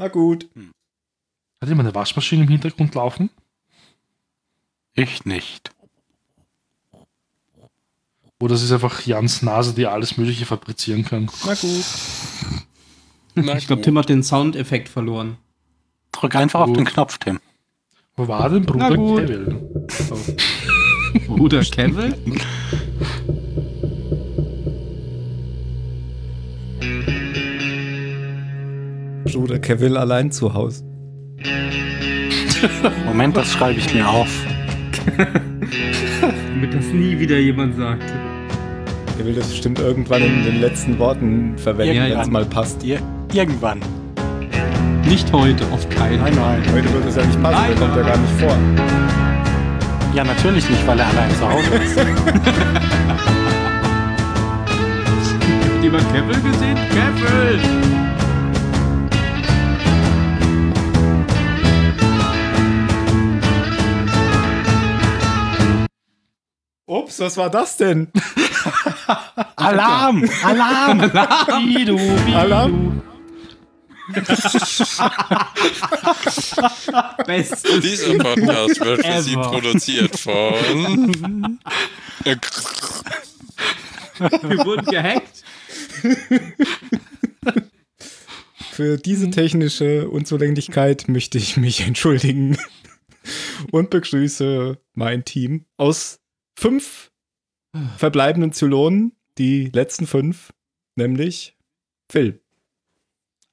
Na gut. Hat jemand eine Waschmaschine im Hintergrund laufen? Ich nicht. Oder es ist einfach Jans Nase, die alles Mögliche fabrizieren kann. Na gut. Na Ich glaube. Tim hat den Soundeffekt verloren. Drück einfach auf den Knopf, Tim. Wo war denn Bruder. Kevin? Oh. Bruder Kevin? Bruder Kevin allein zu Hause. Moment, das schreibe ich mir auf. Damit das nie wieder jemand sagt. Er will das bestimmt irgendwann in den letzten Worten verwenden, Ja, wenn es mal passt. Ir irgendwann. Nicht heute, auf keinen Nein, nein. Heute wird es ja nicht passen, Nein, der kommt ja gar nicht vor. Ja, natürlich nicht, weil er allein zu Hause ist. Habt ihr mal Kevin gesehen? Kevin! Ups, was war das denn? Alarm! Alarm! Bidu, Bidu. Alarm? Bestes. Dieser Podcast wird für Sie produziert von. Wir wurden gehackt. Für diese technische Unzulänglichkeit möchte ich mich entschuldigen und begrüße mein Team aus fünf verbleibenden Zylonen, die letzten fünf, nämlich Phil.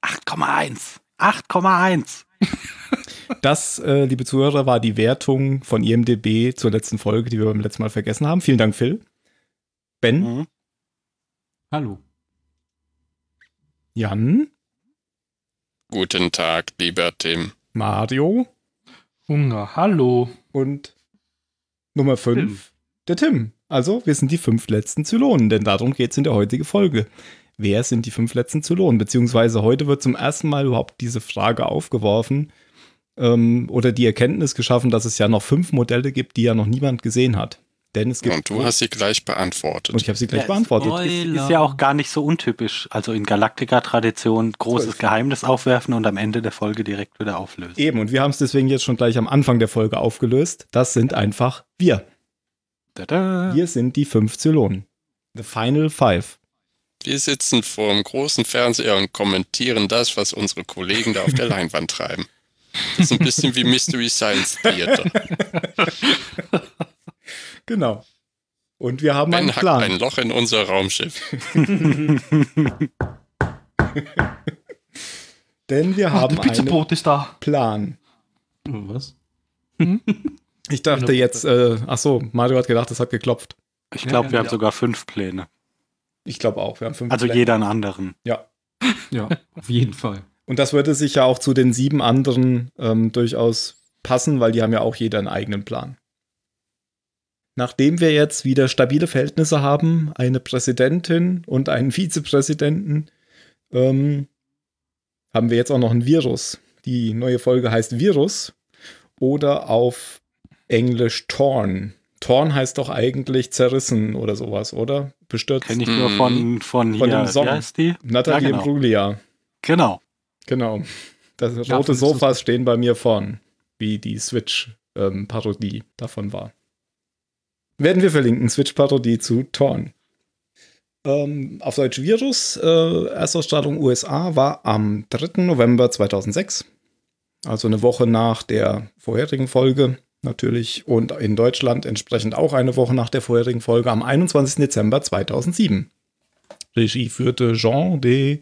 8,1. 8,1. Das, äh, liebe Zuhörer, war die Wertung von IMDB zur letzten Folge, die wir beim letzten Mal vergessen haben. Vielen Dank, Phil. Ben, Mhm. Hallo. Jan, Guten Tag, lieber Tim. Mario Hunger, hallo. und Nummer fünf, der Tim. Also, wir sind die fünf letzten Zylonen, denn darum geht es in der heutigen Folge. Wer sind die fünf letzten Zylonen? Beziehungsweise heute wird zum ersten Mal überhaupt diese Frage aufgeworfen ähm, oder die Erkenntnis geschaffen, dass es ja noch fünf Modelle gibt, die ja noch niemand gesehen hat. Denn es gibt. Und du hast sie gleich beantwortet. und ich habe sie gleich Ja, beantwortet. Spoiler. Ist ja auch gar nicht so untypisch. Also in Galactica-Tradition großes. Geheimnis aufwerfen und am Ende der Folge direkt wieder auflösen. Eben, und wir haben es deswegen jetzt schon gleich am Anfang der Folge aufgelöst. Das sind einfach wir. Tada. Wir sind die fünf Zylonen. The Final Five. Wir sitzen vor dem großen Fernseher und kommentieren das, was unsere Kollegen da auf der Leinwand treiben. Das ist ein bisschen wie Mystery Science Theater. Genau. Und wir haben einen Ben hackt Plan. ein Loch in unser Raumschiff. Denn wir haben einen Pizzabrot ist da. Plan. Was? Ich dachte jetzt, äh, ach so, Mario hat gedacht, es hat geklopft. Ich glaube, Ja, wir haben ja. sogar fünf Pläne. Ich glaube auch, wir haben fünf Also Pläne. jeder einen anderen. Ja. Ja, auf jeden Fall. Und das würde sich ja auch zu den sieben anderen ähm, durchaus passen, weil die haben ja auch jeder einen eigenen Plan. Nachdem wir jetzt wieder stabile Verhältnisse haben, eine Präsidentin und einen Vizepräsidenten, ähm, haben wir jetzt auch noch ein Virus. Die neue Folge heißt Virus oder auf Englisch Torn. Torn heißt doch eigentlich zerrissen oder sowas, oder? Bestürzt. Kenne ich nur Mhm. von, von hier. Von dem Song. Wie heißt die? Natalie Ja, genau. Imbruglia. Genau. Genau. Das Davon rote ist Sofas stehen bei mir vorn, wie die Switch-Parodie davon war. Werden wir verlinken, Switch-Parodie zu Torn. Ähm, auf Deutsch Virus, äh, Erstausstrahlung USA war am 3. November 2006. Also eine Woche nach der vorherigen Folge natürlich. Und in Deutschland entsprechend auch eine Woche nach der vorherigen Folge am 21. Dezember 2007. Regie führte Jean de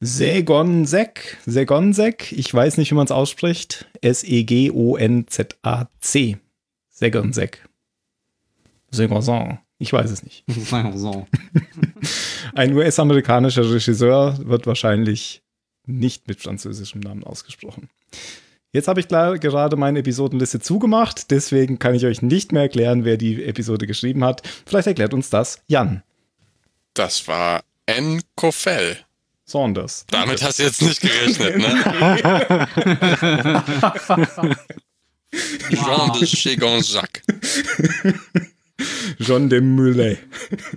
Segonsek. Segonsek. Ich weiß nicht, wie man es ausspricht. S-E-G-O-N-Z-A-C. Segonsek. Segonson. Ich weiß es nicht. Ein US-amerikanischer Regisseur wird wahrscheinlich nicht mit französischem Namen ausgesprochen. Jetzt habe ich klar gerade meine Episodenliste zugemacht, deswegen kann ich euch nicht mehr erklären, wer die Episode geschrieben hat. Vielleicht erklärt uns das Jan Das war N. Kofel. Saunders. Damit hast du jetzt nicht gerechnet, ne? Jean de Chegon-Jacques. Jean de Moulet.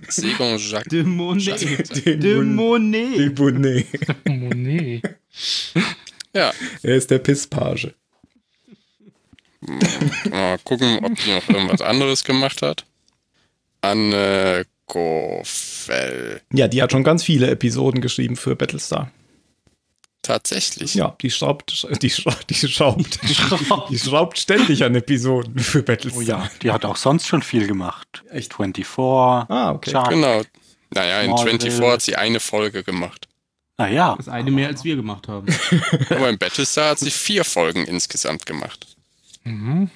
Segon-Jacques. De Monet. De De Monet. Monet. De. Monet. Ja, Er ist der Pisspage. mal gucken, ob die noch irgendwas anderes gemacht hat. Anne Goffel. Ja, die hat schon ganz viele Episoden geschrieben für Battlestar. Tatsächlich. Ja, die schraubt, die schraubt, die schraubt, die schraubt ständig an Episoden für Battlestar. Oh ja, die hat auch sonst schon viel gemacht. Echt? 24, Ah, okay. Chuck. Genau. Naja, in Marvel. 24 hat sie eine Folge gemacht. Naja, Das eine mehr als wir gemacht haben. Aber in Battlestar hat sie vier Folgen insgesamt gemacht. Mhm.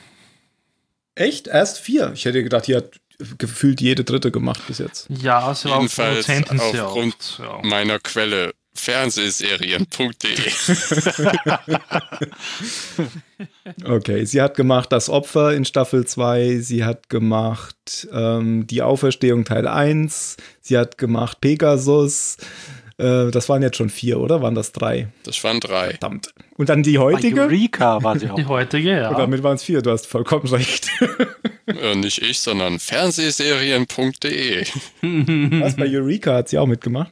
Echt? Erst vier? Ich hätte gedacht, die hat gefühlt jede dritte gemacht bis jetzt. Ja, sie war Jedenfalls aufgrund. Ja. Meiner Quelle fernsehserien.de. Okay, sie hat gemacht Das Opfer in Staffel 2, sie hat gemacht ähm, Die Auferstehung Teil 1, sie hat gemacht Pegasus. Äh, das waren jetzt schon vier, oder? Waren das drei? Das waren drei. Verdammt. Und dann die heutige? Eureka war sie auch. Die heutige, ja. Und damit waren es vier, du hast vollkommen recht. Äh, nicht ich, sondern fernsehserien.de. Was, bei Eureka hat sie auch mitgemacht?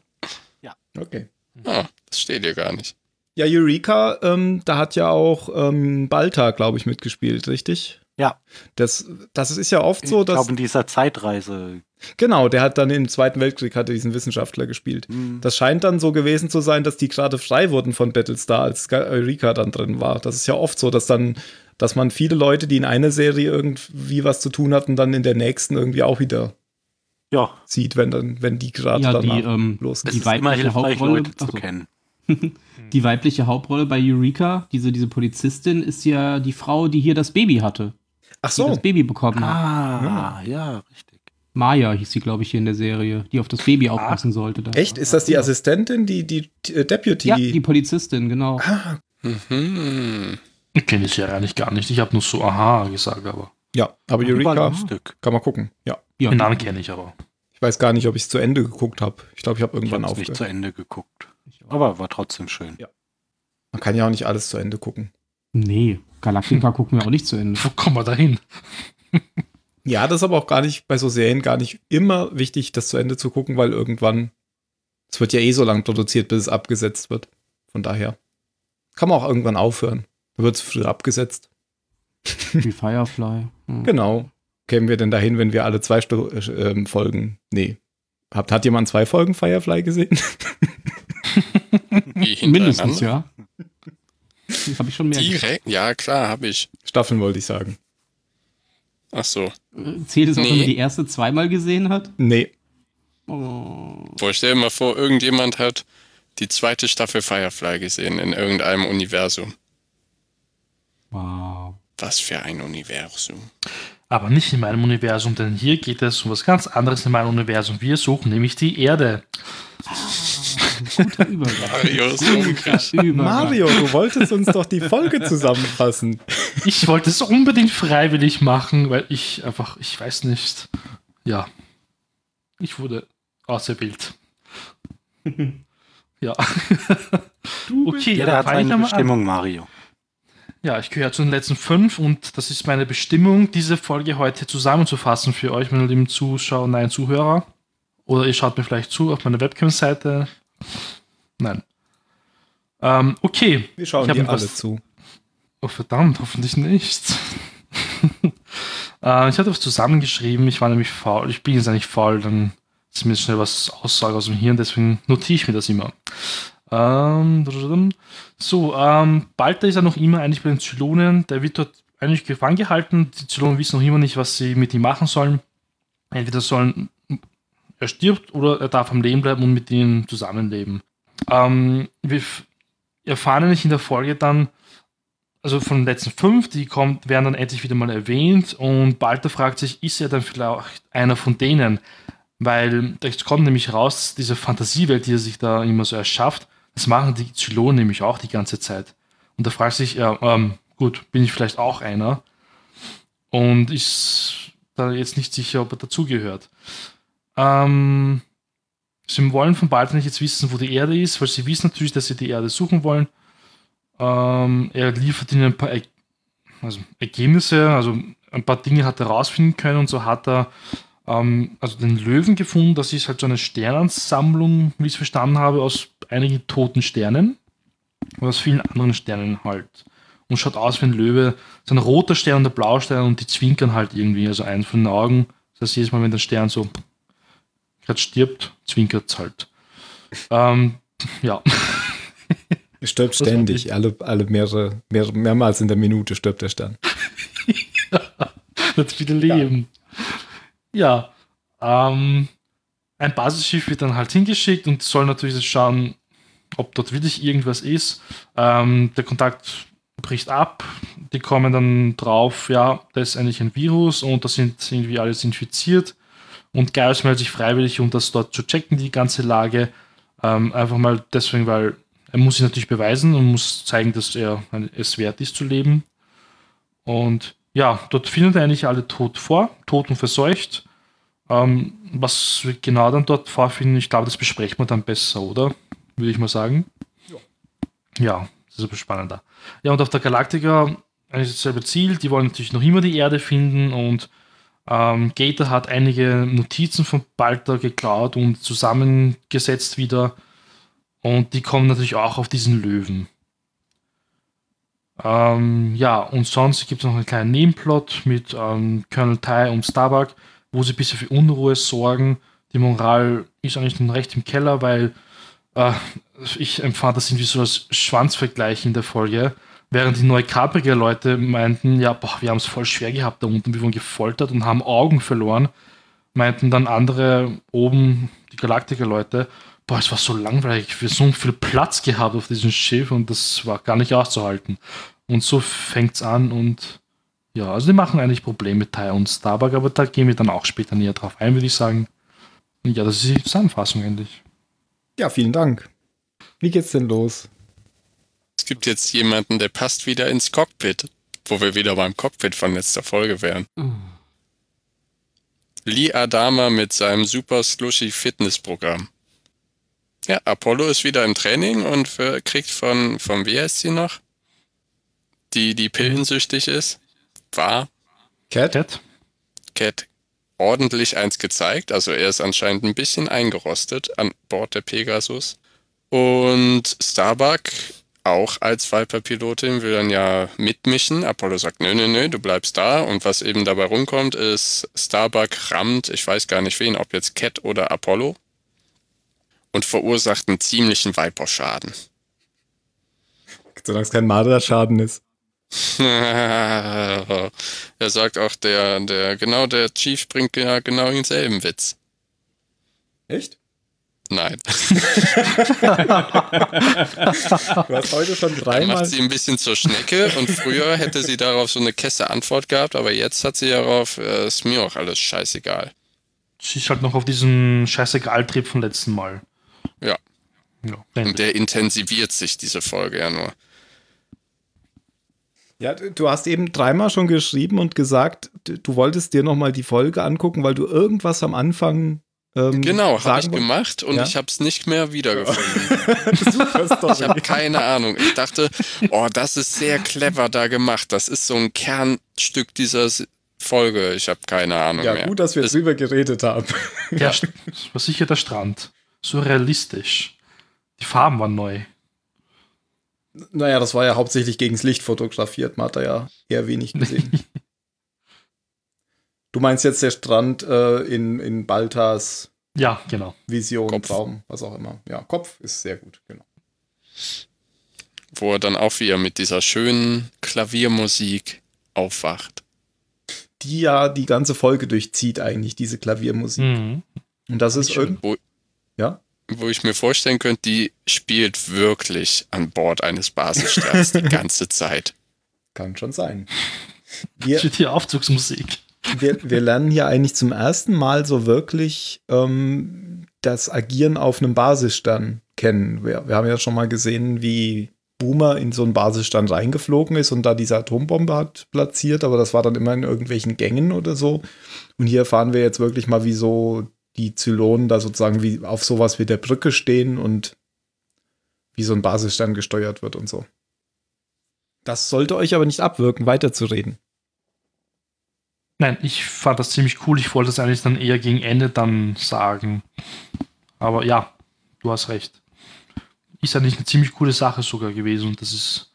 Ja. Okay. Ah, das steht hier gar nicht. Ja, Eureka, ähm, da hat ja auch ähm, Balta, glaube ich, mitgespielt, richtig? Ja, Das, das ist ja oft so, ich dass. glaube in dieser Zeitreise. Genau, der hat dann im Zweiten Weltkrieg hat er diesen Wissenschaftler gespielt. Hm, Das scheint dann so gewesen zu sein, dass die gerade frei wurden von Battlestar, als Eureka dann drin war. Das ist ja oft so, dass dann, dass man viele Leute, die in einer Serie irgendwie was zu tun hatten, dann in der nächsten irgendwie auch wieder Ja, sieht, wenn dann, wenn die gerade Ja, danach die, ähm, losgehen. es Die weibliche Hauptrolle- Leute zu kennen. Die weibliche Hauptrolle bei Eureka, diese, diese Polizistin, ist ja die Frau, die hier das Baby hatte. Ach Die so, das Baby bekommen hat. Ah, ja, richtig. Maya hieß sie, glaube ich, hier in der Serie, die auf das Baby aufpassen sollte. Da. echt? Ist das die Assistentin, die, die äh, Deputy? Ja, die Polizistin, genau. ah, Mhm. Ich kenne die Serie eigentlich gar nicht. Ich habe nur so Aha gesagt, aber ja, aber Eureka kann man gucken. Ja. Ja, den Namen kenne ich aber. Ich weiß gar nicht, ob ich es zu Ende geguckt habe. Ich glaube, ich habe Ich irgendwann habe nicht zu aufgehört. Ende geguckt. Aber war trotzdem schön. Ja. Man kann ja auch nicht alles zu Ende gucken. Nee, Galactica gucken wir auch nicht zu Ende. Wo kommen wir da hin? Ja, das ist aber auch gar nicht bei so Serien gar nicht immer wichtig, das zu Ende zu gucken, weil irgendwann, es wird ja eh so lang produziert, bis es abgesetzt wird. Von daher kann man auch irgendwann aufhören. Da wird es früher abgesetzt. Wie Firefly. Hm. Genau. Kämen wir denn dahin, wenn wir alle zwei Stu äh, Folgen. Nee. Hat, hat jemand zwei Folgen Firefly gesehen? Mindestens, ja. Habe ich schon mehr. Direkt? Ja, klar, habe ich. Staffeln wollte ich sagen. Ach so. Zählt es auch, wenn Nee. man die erste zweimal gesehen hat? Nee. Oh. Boah, stell dir mal vor, irgendjemand hat die zweite Staffel Firefly gesehen in irgendeinem Universum. Wow. Was für ein Universum. Aber nicht in meinem Universum, denn hier geht es um was ganz anderes in meinem Universum. Wir suchen nämlich die Erde. Guter Übergang. Mario ist. Mario, du wolltest uns doch die Folge zusammenfassen. Ich wollte es unbedingt freiwillig machen, weil ich einfach, ich weiß nicht. Ja. Ich wurde auserwählt. ja. okay, Jeder hat seine einmal an. Bestimmung, Mario. Ja, ich gehöre zu den letzten fünf und das ist meine Bestimmung, diese Folge heute zusammenzufassen für euch, meine lieben Zuschauer, nein, Zuhörer. Oder ihr schaut mir vielleicht zu auf meiner Webcam-Seite. Nein. Ähm, okay. Wir schauen dir alle zu. Oh, verdammt, hoffentlich nicht. äh, ich hatte was zusammengeschrieben, ich war nämlich faul. Ich bin jetzt eigentlich faul, dann ist mir schnell was Aussage aus dem Hirn, deswegen notiere ich mir das immer. Ähm, so, ähm, Balter ist ja noch immer eigentlich bei den Zylonen. Der wird dort eigentlich gefangen gehalten. Die Zylonen wissen noch immer nicht, was sie mit ihm machen sollen. Entweder sollen er stirbt oder er darf am Leben bleiben und mit ihnen zusammenleben. Ähm, wir erfahren nämlich in der Folge dann, also von den letzten fünf, die kommt, werden dann endlich wieder mal erwähnt und Balter fragt sich, ist er dann vielleicht einer von denen? Weil es kommt nämlich raus, diese Fantasiewelt, die er sich da immer so erschafft, das machen die Zylonen nämlich auch die ganze Zeit. Und da fragt sich, ja, ähm, gut, bin ich vielleicht auch einer? Und ist da jetzt nicht sicher, ob er dazugehört. Ähm, sie wollen von Balter nicht jetzt wissen, wo die Erde ist, weil sie wissen natürlich, dass sie die Erde suchen wollen. Ähm, er liefert ihnen ein paar er also Ergebnisse, also ein paar Dinge hat er rausfinden können und so hat er ähm, also den Löwen gefunden. Das ist halt so eine Sternensammlung, wie ich es verstanden habe, aus einigen toten Sternen. Und aus vielen anderen Sternen halt. Und schaut aus wie ein Löwe. So ein roter Stern und der blaue Stern und die zwinkern halt irgendwie. Also eins von den Augen. Das heißt, jedes Mal, wenn der Stern so gerade stirbt, zwinkert es halt. Ähm, ja. Er stirbt Das ständig, alle, alle mehrere, mehrere, mehrmals in der Minute stirbt der Stern. das wieder leben. Ja. ähm, ein Basisschiff wird dann halt hingeschickt und soll natürlich schauen, ob dort wirklich irgendwas ist. Ähm, der Kontakt bricht ab. Die kommen dann drauf, ja, das ist eigentlich ein Virus und da sind irgendwie alles infiziert. Und Gaius meldet sich freiwillig, um das dort zu checken, die ganze Lage. Ähm, einfach mal deswegen, weil er muss sich natürlich beweisen und muss zeigen, dass er es wert ist zu leben. Und ja, dort findet er eigentlich alle tot vor, tot und verseucht. Ähm, was wir genau dann dort vorfinden, ich glaube, das besprechen wir dann besser, oder? Würde ich mal sagen. Ja, das ist aber spannender. Ja, und auf der Galaktika eigentlich dasselbe Ziel. Die wollen natürlich noch immer die Erde finden und ähm, Gator hat einige Notizen von Balta geklaut und zusammengesetzt wieder. Und die kommen natürlich auch auf diesen Löwen. Ähm, ja, und sonst gibt es noch einen kleinen Nebenplot mit ähm, Colonel Ty und Starbuck, wo sie ein bisschen für Unruhe sorgen. Die Moral ist eigentlich dann recht im Keller, weil äh, ich empfand das irgendwie so als Schwanzvergleich in der Folge. Während die neukaprige Leute meinten, ja, boah, wir haben es voll schwer gehabt da unten, wir wurden gefoltert und haben Augen verloren, meinten dann andere oben, die Galaktiker-Leute, boah, es war so langweilig, wir haben so viel Platz gehabt auf diesem Schiff und das war gar nicht auszuhalten. Und so fängt es an und ja, also die machen eigentlich Probleme mit Ty und Starbuck, aber da gehen wir dann auch später näher drauf ein, würde ich sagen. Und ja, das ist die Zusammenfassung endlich. Ja, vielen Dank. Wie geht's denn los? Es gibt jetzt jemanden, der passt wieder ins Cockpit, wo wir wieder beim Cockpit von letzter Folge wären. Lee Adama mit seinem super slushy Fitnessprogramm. Ja, Apollo ist wieder im Training und für- kriegt von, von wie heißt sie noch? Die, die pillensüchtig ist. War Cat? Cat ordentlich eins gezeigt. Also er ist anscheinend ein bisschen eingerostet an Bord der Pegasus. Und Starbuck, auch als Viper-Pilotin, will dann ja mitmischen. Apollo sagt, nö, nö, nö, du bleibst da. Und was eben dabei rumkommt, ist, Starbuck rammt, ich weiß gar nicht wen, ob jetzt Cat oder Apollo. Und verursacht einen ziemlichen Viper-Schaden. Solange es kein Marderschaden ist. er sagt auch, der, der, genau, der Chief bringt ja genau denselben Witz. Echt? Nein. Du hast heute schon dreimal. macht sie ein bisschen zur Schnecke und früher hätte sie darauf so eine Kesse Antwort gehabt, aber jetzt hat sie darauf, äh, ist mir auch alles scheißegal. Sie ist halt noch auf diesen Scheißegal-Trip vom letzten Mal. Ja. Ja, Und der intensiviert sich, diese Folge ja nur. Ja, du hast eben dreimal schon geschrieben und gesagt, du du wolltest dir nochmal die Folge angucken, weil du irgendwas am Anfang. Ähm, Genau, habe ich gemacht und Ja? ich habe es nicht mehr wiedergefunden. Ich habe keine Ahnung. Ich dachte, oh, das ist sehr clever da gemacht. Das ist so ein Kernstück dieser Folge. Ich habe keine Ahnung Ja, mehr. gut, dass wir Es- drüber geredet haben. Das war sicher der Strand. So realistisch. Die Farben waren neu. Naja, das war ja hauptsächlich gegens Licht fotografiert. Man hat da ja eher wenig gesehen. du meinst jetzt der Strand äh, in, in Baltas Ja, genau. Vision, Kopf. Traum, was auch immer. Ja, Kopf ist sehr gut, genau. wo er dann auch wieder mit dieser schönen Klaviermusik aufwacht. Die ja die ganze Folge durchzieht eigentlich, diese Klaviermusik. Mhm. Und das ist Schön. irgend... Wo, Ja? wo ich mir vorstellen könnte, die spielt wirklich an Bord eines Basissterns die ganze Zeit. Kann schon sein. Wir, Für die Aufzugsmusik. Wir, wir lernen hier eigentlich zum ersten Mal so wirklich ähm, das Agieren auf einem Basisstern kennen. Wir, wir haben ja schon mal gesehen, wie Boomer in so einen Basisstern reingeflogen ist und da diese Atombombe hat platziert, aber das war dann immer in irgendwelchen Gängen oder so. Und hier erfahren wir jetzt wirklich mal, wie so die Zylonen da sozusagen wie auf sowas wie der Brücke stehen und wie so ein Basisstern gesteuert wird und so. Das sollte euch aber nicht abwirken, weiterzureden. Nein, ich fand das ziemlich cool. Ich wollte es eigentlich dann eher gegen Ende dann sagen. Aber ja, du hast recht. ist eigentlich eine ziemlich coole Sache sogar gewesen. Und das ist.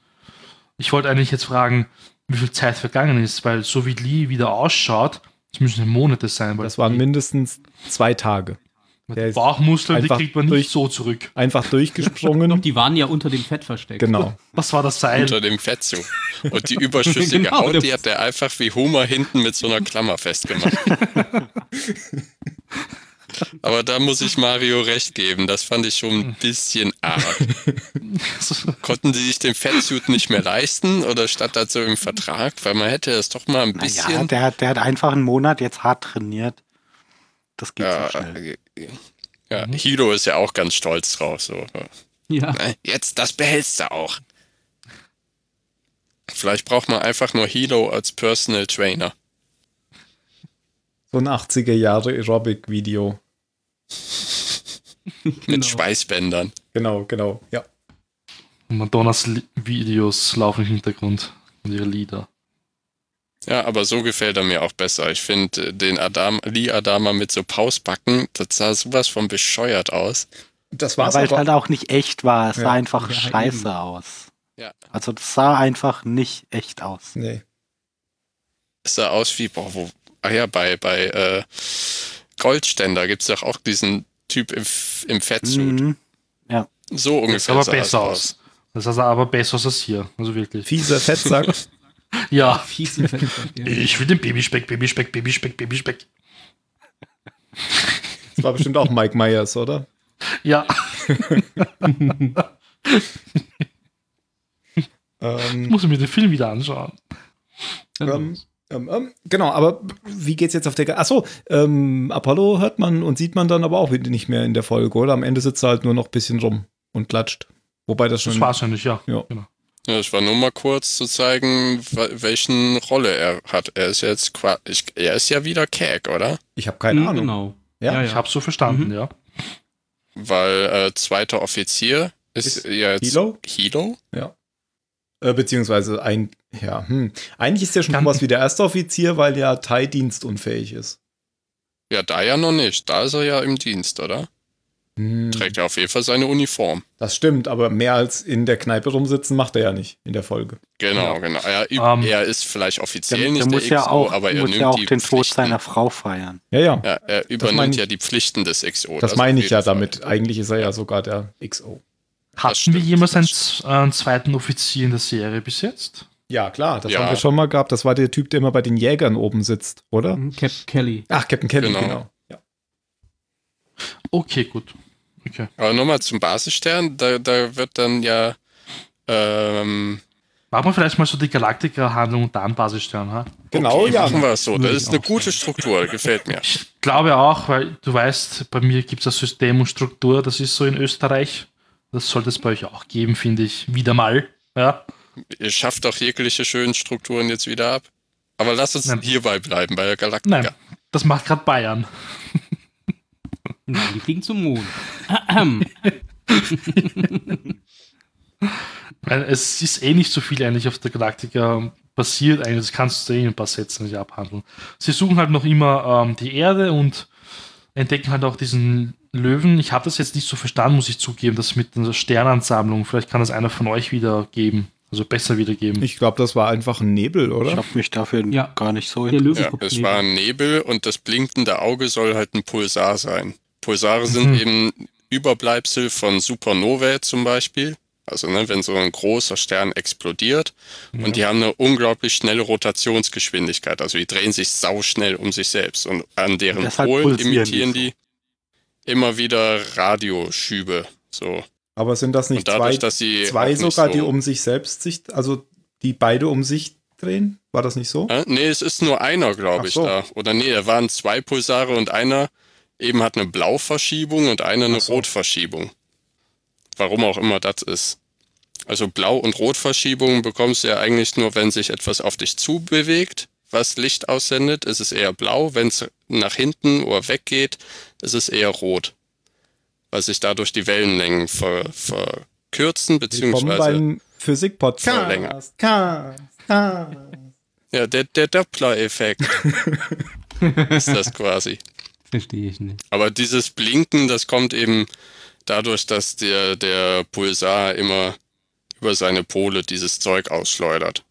Ich wollte eigentlich jetzt fragen, wie viel Zeit vergangen ist, weil so wie Lee wieder ausschaut, das müssen Monate sein. Weil Das waren mindestens zwei Tage. Die der ist Bauchmuskeln, die einfach kriegt man durch- nicht so zurück. Einfach durchgesprungen. Die waren ja unter dem Fett versteckt. genau. Was war das Seil? unter dem Fettsuit. Und die überschüssige Genau, Haut, das- die hat er einfach wie Homer hinten mit so einer Klammer festgemacht. Aber da muss ich Mario recht geben, das fand ich schon ein bisschen arg. Konnten die sich den Fettsuit nicht mehr leisten oder statt dazu im Vertrag? Weil man hätte es doch mal ein Naja, bisschen. der, hat- der hat einfach einen Monat jetzt hart trainiert. Das geht ja, so schnell. äh, ja, Hiro ist ja auch ganz stolz drauf. So. Ja. Ne, Jetzt, das behältst du auch. Vielleicht braucht man einfach nur Hilo als Personal Trainer. So ein 80er Jahre Aerobic-Video. Mit Genau. Schweißbändern. Genau, genau. Ja. Madonnas Videos laufen im Hintergrund und ihre Lieder. Ja, aber so gefällt er mir auch besser. Ich finde äh, den Adam, Lee Adama mit so Pausbacken, das sah sowas von bescheuert aus. Das Ja, war's weil es aber. halt auch nicht echt war. Es Ja. sah einfach Ja, scheiße eben. aus. Ja. Also das sah einfach nicht echt aus. nee. Es sah aus wie, boah, wo, ah ja, bei, bei äh, Goldständer gibt es doch auch diesen Typ im, im Fettsuit. Mhm. So Das sah ungefähr aber sah das besser aus. aus. Das sah aber besser aus als hier. Also wirklich. Fieser Fettsack. Ja. Ja. Ich will den Babyspeck, Babyspeck, Babyspeck, Babyspeck. Das war bestimmt auch Mike Myers, oder? Ja. Ähm, Muss ich mir den Film wieder anschauen. ähm, ähm, ähm, genau, aber wie geht's jetzt auf der. Achso, ähm, Apollo hört man und sieht man dann aber auch nicht mehr in der Folge, oder? Am Ende sitzt er halt nur noch ein bisschen rum und klatscht. Wobei das schon. Das war's eigentlich, ja. Ja. Genau. Ja, das war nur mal kurz zu zeigen, welchen Rolle er hat. Er ist jetzt ich, er ist ja wieder Kag, oder? Ich habe keine Mhm, Ahnung. Genau. Ja, Ja, Ich hab's so verstanden, Mhm. ja. Weil äh, zweiter Offizier ist, Ist ja jetzt Hilo? Hilo? Äh, beziehungsweise ein. Ja, hm. Eigentlich ist der schon sowas wie der erste Offizier, weil ja Tai dienstunfähig ist. Ja, da ja noch nicht. Da ist er ja im Dienst, oder? Hm, Trägt er auf jeden Fall seine Uniform. das stimmt, aber mehr als in der Kneipe rumsitzen macht er ja nicht in der Folge. Genau, Ja. genau. Er, Ähm, er ist vielleicht offiziell Der, der nicht muss der ja XO, auch, aber er muss nimmt ja auch die den Tod seiner Frau feiern. Ja, ja. Ja, er übernimmt ja die Pflichten des XO. das auf meine ich ja Fall. damit. Eigentlich ist er ja sogar der XO. Hatten stimmt, wir jemals einen, das z- einen zweiten Offizier in der Serie bis jetzt? Ja, klar, das Ja. haben wir schon mal gehabt. Das war der Typ, der immer bei den Jägern oben sitzt, oder? Mhm, Cap Kelly. Ach, Captain Kelly, Genau. genau. Ja. Okay, gut. Okay. Aber nochmal zum Basisstern, da, da wird dann ja ähm, Machen wir vielleicht mal so die Galaktiker-Handlung und dann Basisstern, ha? Genau, okay, ja. machen wir es so. Das ist eine auch gute Struktur, gefällt mir. Ich glaube auch, weil du weißt, bei mir gibt es das System und Struktur, das ist so in Österreich. Das sollte es bei euch auch geben, finde ich. Wieder mal. Ja. Ihr schafft doch jegliche schönen Strukturen jetzt wieder ab. Aber lass uns Nein. hierbei bleiben, bei der Galaktika. Nein, das macht gerade Bayern. Nein, die fliegen zum Mond. Es ist eh nicht so viel eigentlich auf der Galaktika passiert. Eigentlich, das kannst du eh in ein paar Sätzen nicht abhandeln. Sie suchen halt noch immer ähm, die Erde und entdecken halt auch diesen Löwen. Ich habe das jetzt nicht so verstanden, muss ich zugeben, das mit der Sternansammlung. Vielleicht kann das einer von euch wiedergeben. Also besser wiedergeben. Ich glaube, das war einfach ein Nebel, Ich oder? habe mich dafür Ja. gar nicht so Der interessiert. Ja, es war ein Nebel und das blinkende Auge soll halt ein Pulsar sein. Pulsare sind Mhm. eben Überbleibsel von Supernovae zum Beispiel. Also ne, wenn so ein großer Stern explodiert und die haben eine unglaublich schnelle Rotationsgeschwindigkeit. Also die drehen sich sauschnell um sich selbst und an deren Deshalb Polen pulsieren die imitieren so. die immer wieder Radioschübe. So. Aber sind das nicht Und dadurch, zwei, dass sie zwei sogar, die so- um sich selbst sich, also die beide um sich drehen? War das nicht so? Äh, nee, es ist nur einer, glaube ich, so. da. Oder nee, da waren zwei Pulsare und einer eben hat eine Blauverschiebung und eine Ach so. Rotverschiebung. Warum auch immer das ist. Also Blau- und Rotverschiebung bekommst du ja eigentlich nur, wenn sich etwas auf dich zubewegt, was Licht aussendet, ist es eher blau. Wenn es nach hinten oder weggeht, ist es eher rot. Weil sich dadurch die Wellenlängen ver verkürzen, Willkommen beziehungsweise beim Verlängern. Physik-Podcast. Cast, Cast. ja, der, der Doppler-Effekt ist das quasi. Verstehe ich nicht. Aber dieses Blinken, das kommt eben dadurch, dass der, der Pulsar immer über seine Pole dieses Zeug ausschleudert.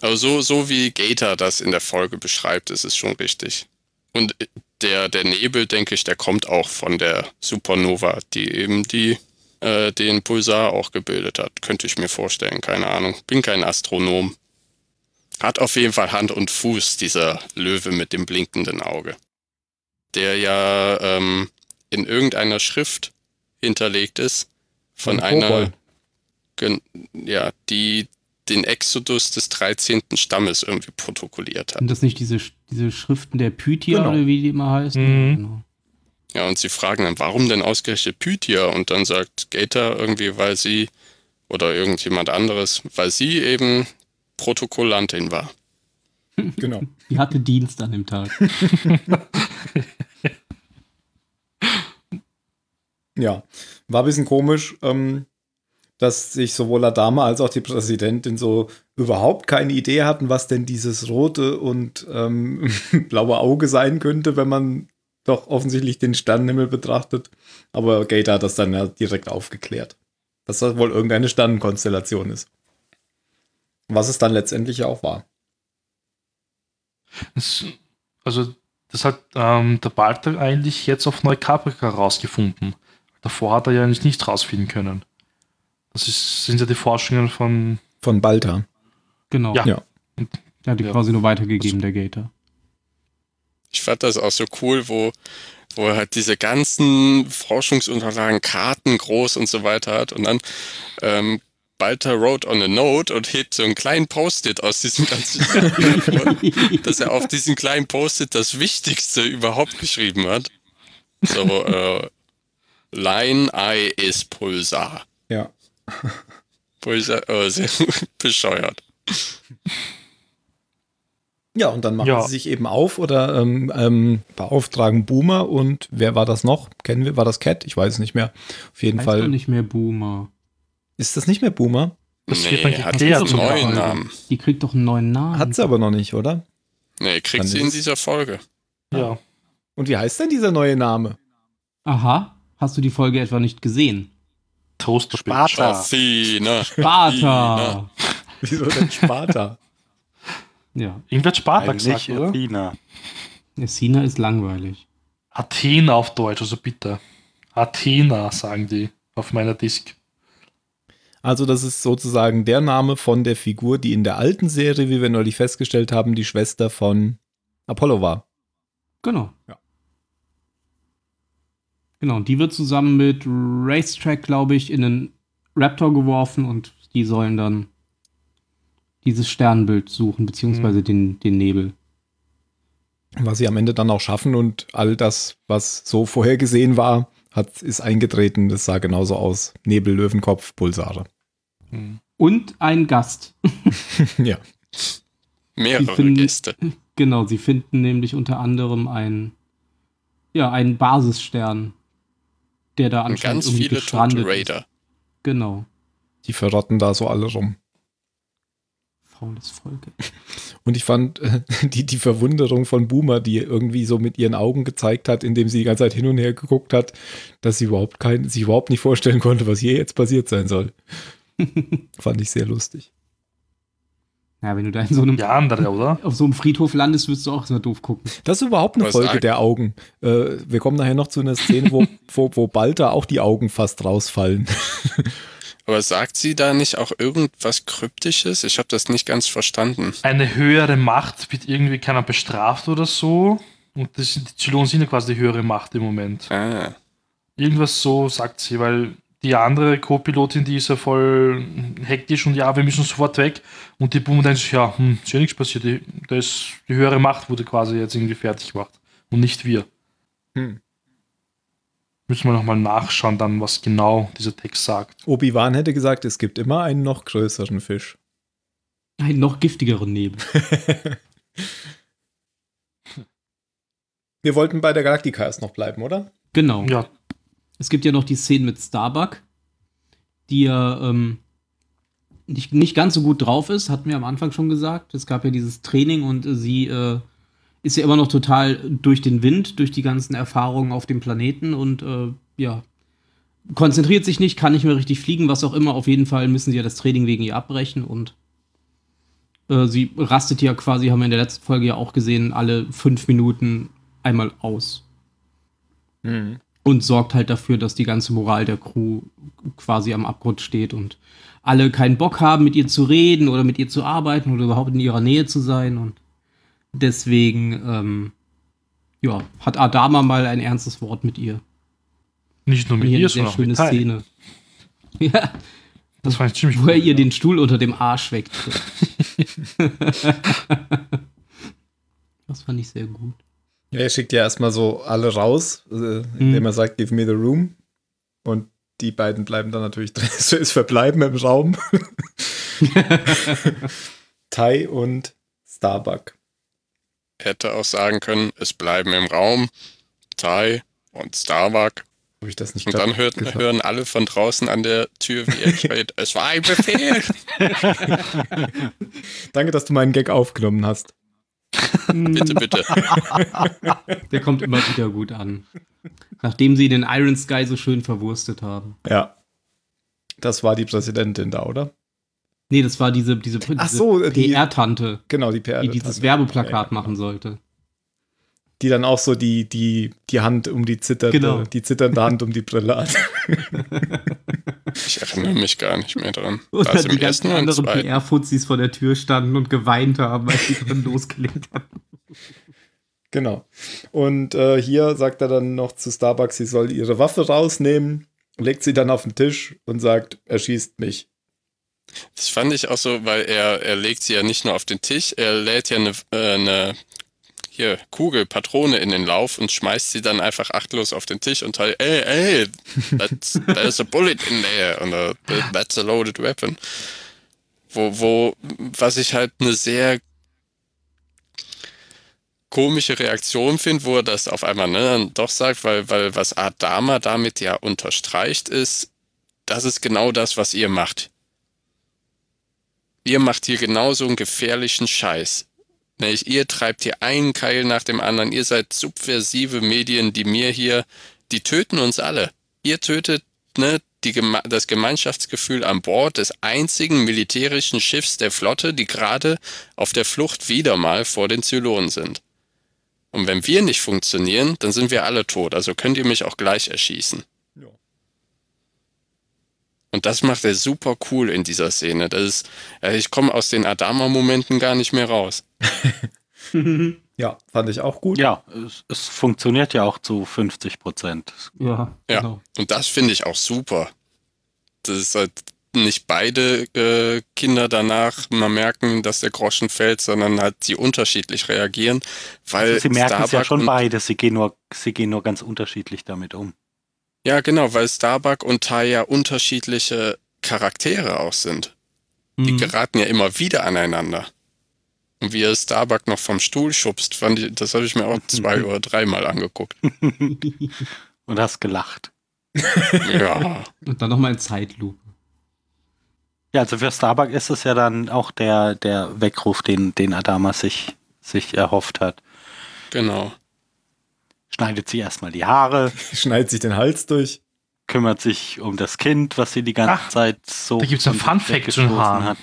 Also so, so wie Gator das in der Folge beschreibt, ist es schon richtig. Und der, der Nebel, denke ich, der kommt auch von der Supernova, die eben die, äh, den Pulsar auch gebildet hat. Könnte ich mir vorstellen, keine Ahnung. Bin kein Astronom. Hat auf jeden Fall Hand und Fuß, dieser Löwe mit dem blinkenden Auge. Der ja ähm, in irgendeiner Schrift hinterlegt ist. Von Von einer, ja, die den Exodus des 13. Stammes irgendwie protokolliert hat. Sind das nicht diese, diese Schriften der Pythia Genau. oder wie die immer heißen? Mhm. Genau. Ja, und sie fragen dann, warum denn ausgerechnet Pythia? Und dann sagt Gator irgendwie, weil sie oder irgendjemand anderes, weil sie eben Protokollantin war. Genau. Die hatte Dienst an dem Tag. Ja, war ein bisschen komisch, ähm, dass sich sowohl Adama als auch die Präsidentin so überhaupt keine Idee hatten, was denn dieses rote und ähm, blaue Auge sein könnte, wenn man doch offensichtlich den Sternenhimmel betrachtet. Aber Gator hat das dann ja direkt aufgeklärt, dass das wohl irgendeine Sternenkonstellation ist. Was es dann letztendlich auch war. Das, also, das hat ähm, der Balter eigentlich jetzt auf Neukaprika rausgefunden. Davor hat er ja eigentlich nicht rausfinden können. Das ist, sind ja die Forschungen von. Von Balta. Genau. Ja. Ja. Der hat die Ja. quasi nur weitergegeben, der Gator. Ich fand das auch so cool, wo, wo er halt diese ganzen Forschungsunterlagen, Karten groß und so weiter hat und dann ähm, Balter wrote on a note und hebt so einen kleinen Post-it aus diesem ganzen dass er auf diesem kleinen Post-it das Wichtigste überhaupt geschrieben hat. So, äh, Line Eye ist Pulsar. Ja. Pulsar, äh, sehr bescheuert. Ja, und dann machen Ja. sie sich eben auf oder ähm, ähm, beauftragen Boomer und wer war das noch? Kennen wir, war das Cat? Ich weiß es nicht mehr. Auf jeden Heißt Fall. nicht mehr Boomer. Ist das nicht mehr Boomer? Das nee, hat geklärt einen neuen Namen. Die kriegt doch einen neuen Namen. Hat sie aber noch nicht, oder? Nee, kriegt Dann sie in dieser Folge. Ja. Und wie heißt denn dieser neue Name? Aha. Hast du die Folge etwa nicht gesehen? Toaster Sparta. Athena. Sparta! Wieso denn Sparta? ja. Irgendwer hat Sparta Eigentlich gesagt, oder? Athena. Sina ist langweilig. Athena auf Deutsch, also bitte. Athena, sagen die auf meiner Disk. Also, das ist sozusagen der Name von der Figur, die in der alten Serie, wie wir neulich festgestellt haben, die Schwester von Apollo war. Genau. Ja. Genau, und die wird zusammen mit Racetrack, glaube ich, in einen Raptor geworfen und die sollen dann dieses Sternbild suchen, beziehungsweise den, den Nebel. Was sie am Ende dann auch schaffen und all das, was so vorhergesehen war, hat, ist eingetreten. Das sah genauso aus. Nebel, Löwenkopf, Pulsare. Hm. Und ein Gast. ja. Mehrere finden- Gäste. Genau, sie finden nämlich unter anderem einen, ja, einen Basisstern, der da Und anscheinend ganz irgendwie viele gestrandet ist. Raider. Genau. Die verrotten da so alle rum. Faules Volk. Und ich fand äh, die, die Verwunderung von Boomer, die irgendwie so mit ihren Augen gezeigt hat, indem sie die ganze Zeit hin und her geguckt hat, dass sie überhaupt kein, sich überhaupt nicht vorstellen konnte, was hier jetzt passiert sein soll. fand ich sehr lustig. Ja, wenn du da in so einem, Ja, andere, oder? auf so einem Friedhof landest, wirst du auch so doof gucken. Das ist überhaupt eine Folge der Augen. Äh, wir kommen nachher noch zu einer Szene, wo, wo, wo bald da auch die Augen fast rausfallen. Aber sagt sie da nicht auch irgendwas Kryptisches? Ich habe das nicht ganz verstanden. Eine höhere Macht wird irgendwie keiner bestraft oder so. Und das, die Zylonen sind ja quasi die höhere Macht im Moment. Ah, Irgendwas so sagt sie, weil die andere Co-Pilotin, die ist ja voll hektisch und ja, wir müssen sofort weg. Und die Boomer denkt sich, ja, hm, ist ja nichts passiert. Die, da ist, die höhere Macht wurde quasi jetzt irgendwie fertig gemacht. Und nicht wir. Hm. Müssen wir nochmal nachschauen, dann, was genau dieser Text sagt. Obi-Wan hätte gesagt, es gibt immer einen noch größeren Fisch. Einen noch giftigeren Nebel. Wir wollten bei der Galactica erst noch bleiben, oder? Genau. Ja, Es gibt ja noch die Szene mit Starbuck, die ja ähm, nicht, nicht ganz so gut drauf ist, hatten wir am Anfang schon gesagt. Es gab ja dieses Training und äh, sie äh, ist ja immer noch total durch den Wind, durch die ganzen Erfahrungen auf dem Planeten und äh, ja, konzentriert sich nicht, kann nicht mehr richtig fliegen, was auch immer. Auf jeden Fall müssen sie ja das Training wegen ihr abbrechen und äh, sie rastet ja quasi, haben wir in der letzten Folge ja auch gesehen, alle fünf Minuten einmal aus. Mhm. Und sorgt halt dafür, dass die ganze Moral der Crew quasi am Abgrund steht und alle keinen Bock haben, mit ihr zu reden oder mit ihr zu arbeiten oder überhaupt in ihrer Nähe zu sein. Und deswegen, ähm, ja, hat Adama mal ein ernstes Wort mit ihr. Nicht nur mit Hier ihr, eine sehr sondern auch schöne mit Tai. Szene. Ja, Das fand ich ziemlich wo er ihr ja. den Stuhl unter dem Arsch weckt. das fand ich sehr gut. Ja, er schickt ja erstmal so alle raus, äh, indem er sagt, give me the room. Und die beiden bleiben dann natürlich drin. Ist Verbleiben im Raum. Tai und Starbuck. Hätte auch sagen können, es bleiben im Raum Tai und Starbuck. Habe ich das nicht Und dann hört, hören alle von draußen an der Tür, wie er schreit, es war ein Befehl. Danke, dass du meinen Gag aufgenommen hast. bitte, bitte. Der kommt immer wieder gut an. Nachdem sie den Iron Sky so schön verwurstet haben. Ja. Das war die Präsidentin da, oder? Nee, das war diese, diese, Ach diese so, die- PR-Tante, Genau, die PR. die dieses Werbeplakat machen sollte. Die dann auch so die, die, die Hand um die zitternde, Genau. die zitternde Hand um die Brille hat. Ich erinnere mich gar nicht mehr dran. Und dann im die ganzen anderen? PR-Fuzis vor der Tür standen und geweint haben, als sie drin losgelegt haben. Genau. Und äh, hier sagt er dann noch zu Starbucks, sie soll ihre Waffe rausnehmen, legt sie dann auf den Tisch und sagt, er schießt mich. Das fand ich auch so, weil er, er legt sie ja nicht nur auf den Tisch, er lädt ja eine, äh, eine hier, Kugel, Patrone in den Lauf und schmeißt sie dann einfach achtlos auf den Tisch und halt, ey, ey, that's, there's a bullet in there und uh, that's a loaded weapon. Wo, wo, was ich halt eine sehr komische Reaktion finde, wo er das auf einmal ne, dann doch sagt, weil, weil was Adama damit ja unterstreicht ist, das ist genau das, was ihr macht. Ihr macht hier genauso einen gefährlichen Scheiß. Nämlich ihr treibt hier einen Keil nach dem anderen. Ihr seid subversive Medien, die mir hier, die töten uns alle. Ihr tötet ne, die, das Gemeinschaftsgefühl an Bord des einzigen militärischen Schiffs der Flotte, die gerade auf der Flucht wieder mal vor den Zylonen sind. Und wenn wir nicht funktionieren, dann sind wir alle tot. Also könnt ihr mich auch gleich erschießen. Und das macht er super cool in dieser Szene. Das ist, äh, ich komme aus den Adama-Momenten gar nicht mehr raus. Ja, fand ich auch gut. Ja, es, es funktioniert ja auch zu 50 Prozent. Ja, Ja. genau. Und das finde ich auch super. Das ist halt nicht beide äh, Kinder danach mal merken, dass der Groschen fällt, sondern halt sie unterschiedlich reagieren, weil Also sie merken es ja Starbuck schon beide, sie gehen, nur, sie gehen nur ganz unterschiedlich damit um. Ja, genau, weil Starbuck und Taya unterschiedliche Charaktere auch sind. Die Mhm. geraten ja immer wieder aneinander. Und wie er Starbuck noch vom Stuhl schubst, fand ich, das habe ich mir auch zwei oder dreimal angeguckt. Und hast gelacht. Ja. Und dann nochmal in Zeitlupe. Ja, also für Starbuck ist es ja dann auch der, der Weckruf, den, den Adama sich, sich erhofft hat. Genau. Schneidet sie erstmal die Haare, Schneidet sich den Hals durch. kümmert sich um das Kind, was sie die ganze Ach, Zeit so. da gibt's einen von Fun sich Fact zu den Haaren. hat.